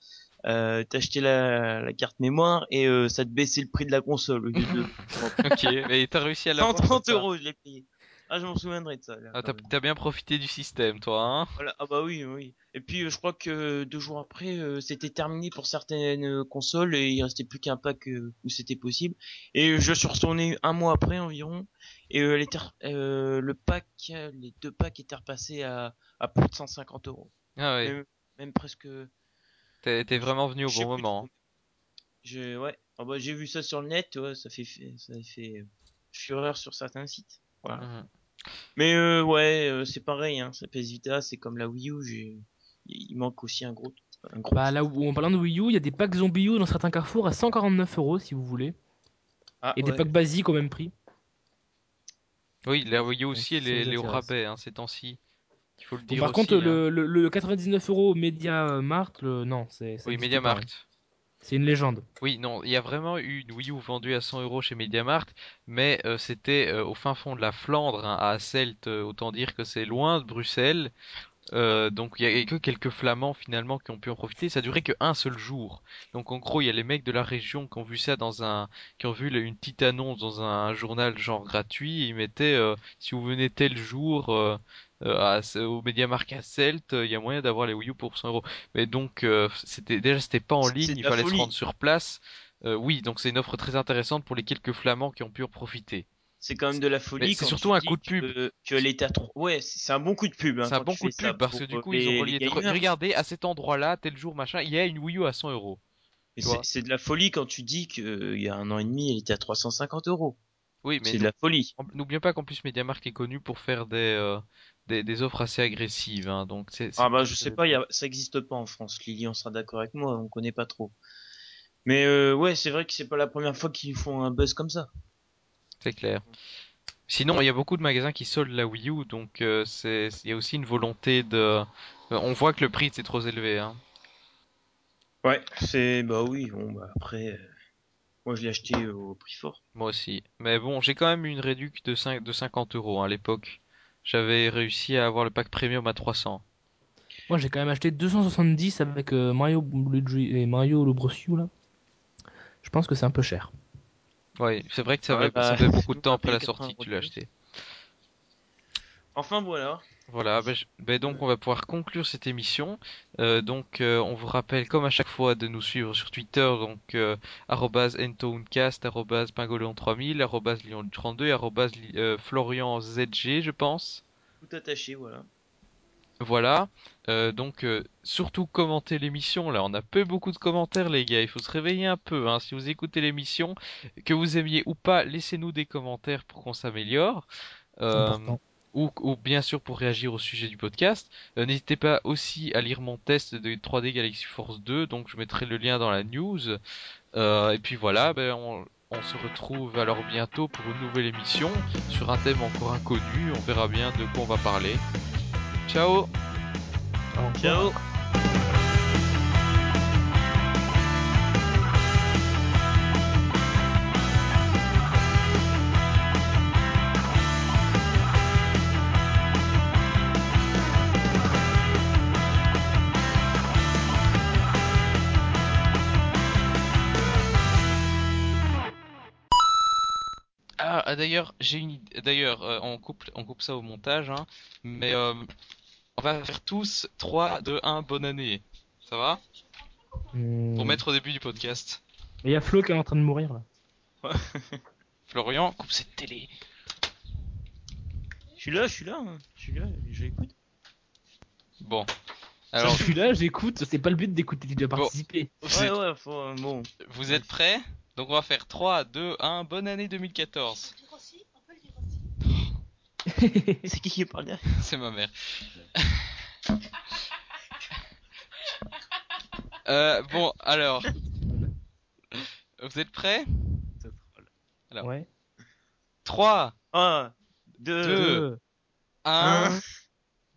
Euh, t'achetais la, la carte mémoire et euh, ça te baissait le prix de la console au lieu de ok, mais t'as réussi à l'avoir. 130 comme ça. euros je l'ai payé. Ah je m'en souviendrai de ça. là, Ah, quand t'as bien profité du système, toi, hein Voilà. Ah bah oui, oui. Et puis euh, je crois que deux jours après, euh, c'était terminé pour certaines euh, consoles et il restait plus qu'un pack euh, où c'était possible. Et euh, je suis retourné un mois après environ et euh, euh, le pack, euh, les deux packs étaient repassés à, à plus de 150 euros. Ah ouais, Même, même presque. t'es t'es vraiment venu au je bon moment. J'ai ouais. Ah bah j'ai vu ça sur le net, ouais, ça fait ça fait euh, fureur sur certains sites. Voilà. Mhm. Mais euh, ouais, euh, c'est pareil, hein. Ça PS Vita, c'est comme la Wii U. J'ai, il manque aussi un gros, un gros. Bah là où en parlant de Wii U, il y a des packs Zombie U dans certains carrefours à 149 euros si vous voulez. Ah, Et des packs basiques au même prix. Oui, la Wii U aussi, elle est, elle au rabais, hein, ces temps-ci. Il faut le Bon, dire par aussi, contre, hein. le, le, le 99 euros Media Mart, le... non, c'est Oui, existe MediaMarkt. C'est une légende. Oui, non, il y a vraiment eu une Wii U vendue à 100 euros chez MediaMarkt, mais euh, c'était euh, au fin fond de la Flandre, hein, à Asselt, euh, autant dire que c'est loin de Bruxelles. Donc il y a que quelques Flamands finalement qui ont pu en profiter. Ça durait que un seul jour. Donc en gros, il y a les mecs de la région qui ont vu ça dans un, qui ont vu une petite annonce dans un journal genre gratuit. Ils mettaient, si vous venez tel jour à, au MediaMarkt à Celt, euh, il y a moyen d'avoir les Wii U pour 100 euros. Mais donc euh, c'était déjà c'était pas en ligne, il la fallait se folie. rendre sur place. Euh, oui, donc c'est une offre très intéressante pour les quelques Flamands qui ont pu en profiter. C'est quand même de la folie. C'est surtout un coup de pub. Que, l'état à trop. Ouais, c'est un bon coup de pub. Hein, C'est un bon coup de pub parce que du euh, coup les- ils ont relié. Regardez à cet endroit-là, tel jour machin, il y a une Wii U à 100 euros. C'est de la folie quand tu dis qu'il y a un an et demi, elle était à 350 euros. Oui, mais C'est de la folie. N'oublions pas qu'en plus MediaMarkt est connu pour faire des, euh, des, des offres assez agressives, hein, donc c'est. Ah bah je sais pas, il y a, ça existe pas en France. Lily, on sera d'accord avec moi, on connaît pas trop. Mais euh, ouais, c'est vrai que c'est pas la première fois qu'ils font un buzz comme ça. C'est clair. Sinon, il y a beaucoup de magasins qui soldent la Wii U, donc euh, c'est, il y a aussi une volonté de. euh, On voit que le prix c'est trop élevé, hein. Ouais, c'est bah oui, bon bah après, euh, moi je l'ai acheté au prix fort. Moi aussi. Mais bon, j'ai quand même une réduc de 5, de 50 euros hein, à l'époque. J'avais réussi à avoir le pack premium à 300. Moi j'ai quand même acheté 270 avec euh, Mario Luigi et Mario là. Je pense que c'est un peu cher. Ouais, c'est vrai que ça, Ouais, avait, bah, ça fait beaucoup de temps après la sortie que tu l'as 80 acheté. Enfin voilà. Voilà, ben, je- ben donc on va pouvoir conclure cette émission. Euh, donc euh, on vous rappelle comme à chaque fois de nous suivre sur Twitter, donc euh, arrobase pingolon3000, arrobase lion32 et arrobase li- euh, florianzg je pense. Tout attaché, voilà. Voilà, Euh, donc euh, surtout commentez l'émission, là on a peu beaucoup de commentaires les gars, il faut se réveiller un peu, hein. Si vous écoutez l'émission, que vous aimiez ou pas, laissez-nous des commentaires pour qu'on s'améliore. Euh, important. Ou, ou bien sûr pour réagir au sujet du podcast. Euh, N'hésitez pas aussi à lire mon test de 3D Galaxy Force 2, donc je mettrai le lien dans la news. Euh, et puis voilà, ben, on- on se retrouve alors bientôt pour une nouvelle émission sur un thème encore inconnu. On verra bien de quoi on va parler. Ciao. Ciao d'ailleurs, j'ai une idée. D'ailleurs, euh, on coupe, on coupe ça au montage, hein. Mais euh, on va faire tous 3, 2, 1, bonne année. Ça va? Hmm. Pour mettre au début du podcast. Il y a Flo qui est en train de mourir là. Florian, coupe cette télé. Je suis là, je suis là, hein. je suis là, j'écoute. Bon. Alors, je suis là, j'écoute. C'est pas le but d'écouter, tu dois Bon. participer. vous, Ouais, êtes, ouais, faut, euh, bon. vous êtes prêts? Donc on va faire 3, 2, 1, bonne année 2014. dire aussi, on peut le dire aussi. C'est qui qui parle derrière C'est ma mère. euh, bon, alors. Vous êtes prêts? Alors. Ouais. 3, 1, 2, Deux. Deux. 1, Un.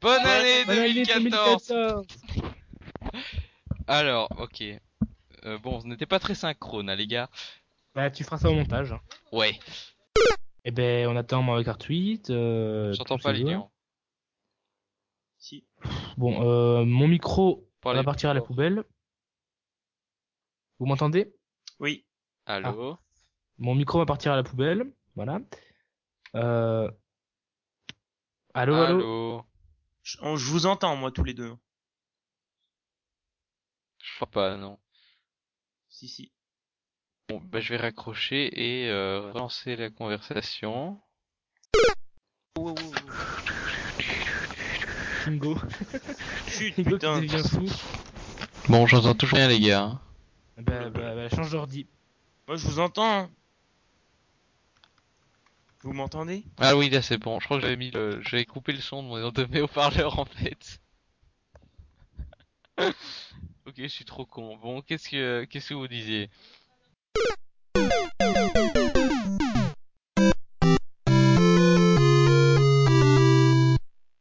bonne année Bonne année 2014 2014. Alors, ok. Euh, bon, ce n'était pas très synchrone, hein, les gars. Bah, tu feras ça au montage. hein. Ouais, Eh ben, on attend Mario Kart 8. Euh, j'entends pas les liens. Si. Bon, euh, mon micro Parlez va partir à la poubelle. Vous m'entendez? Oui. Allô? Mon micro va partir à la poubelle. Voilà. Euh... Allô, allô, Allô? Je, on- je vous entends, moi, tous les deux. Je crois pas, non. Si, si. Bon, bah, je vais raccrocher et euh, relancer la conversation. Chut, qui putain. devient fou. Bon, j'entends toujours rien, les gars. hein. Bah, bah, bah, change d'ordi. Moi, je vous entends. hein. Vous m'entendez? Ah oui, là c'est bon. Je crois que j'avais mis le, j'avais coupé le son de mon de mes haut-parleurs en fait. Ok, je suis trop con. Bon, qu'est-ce que, qu'est-ce que vous disiez?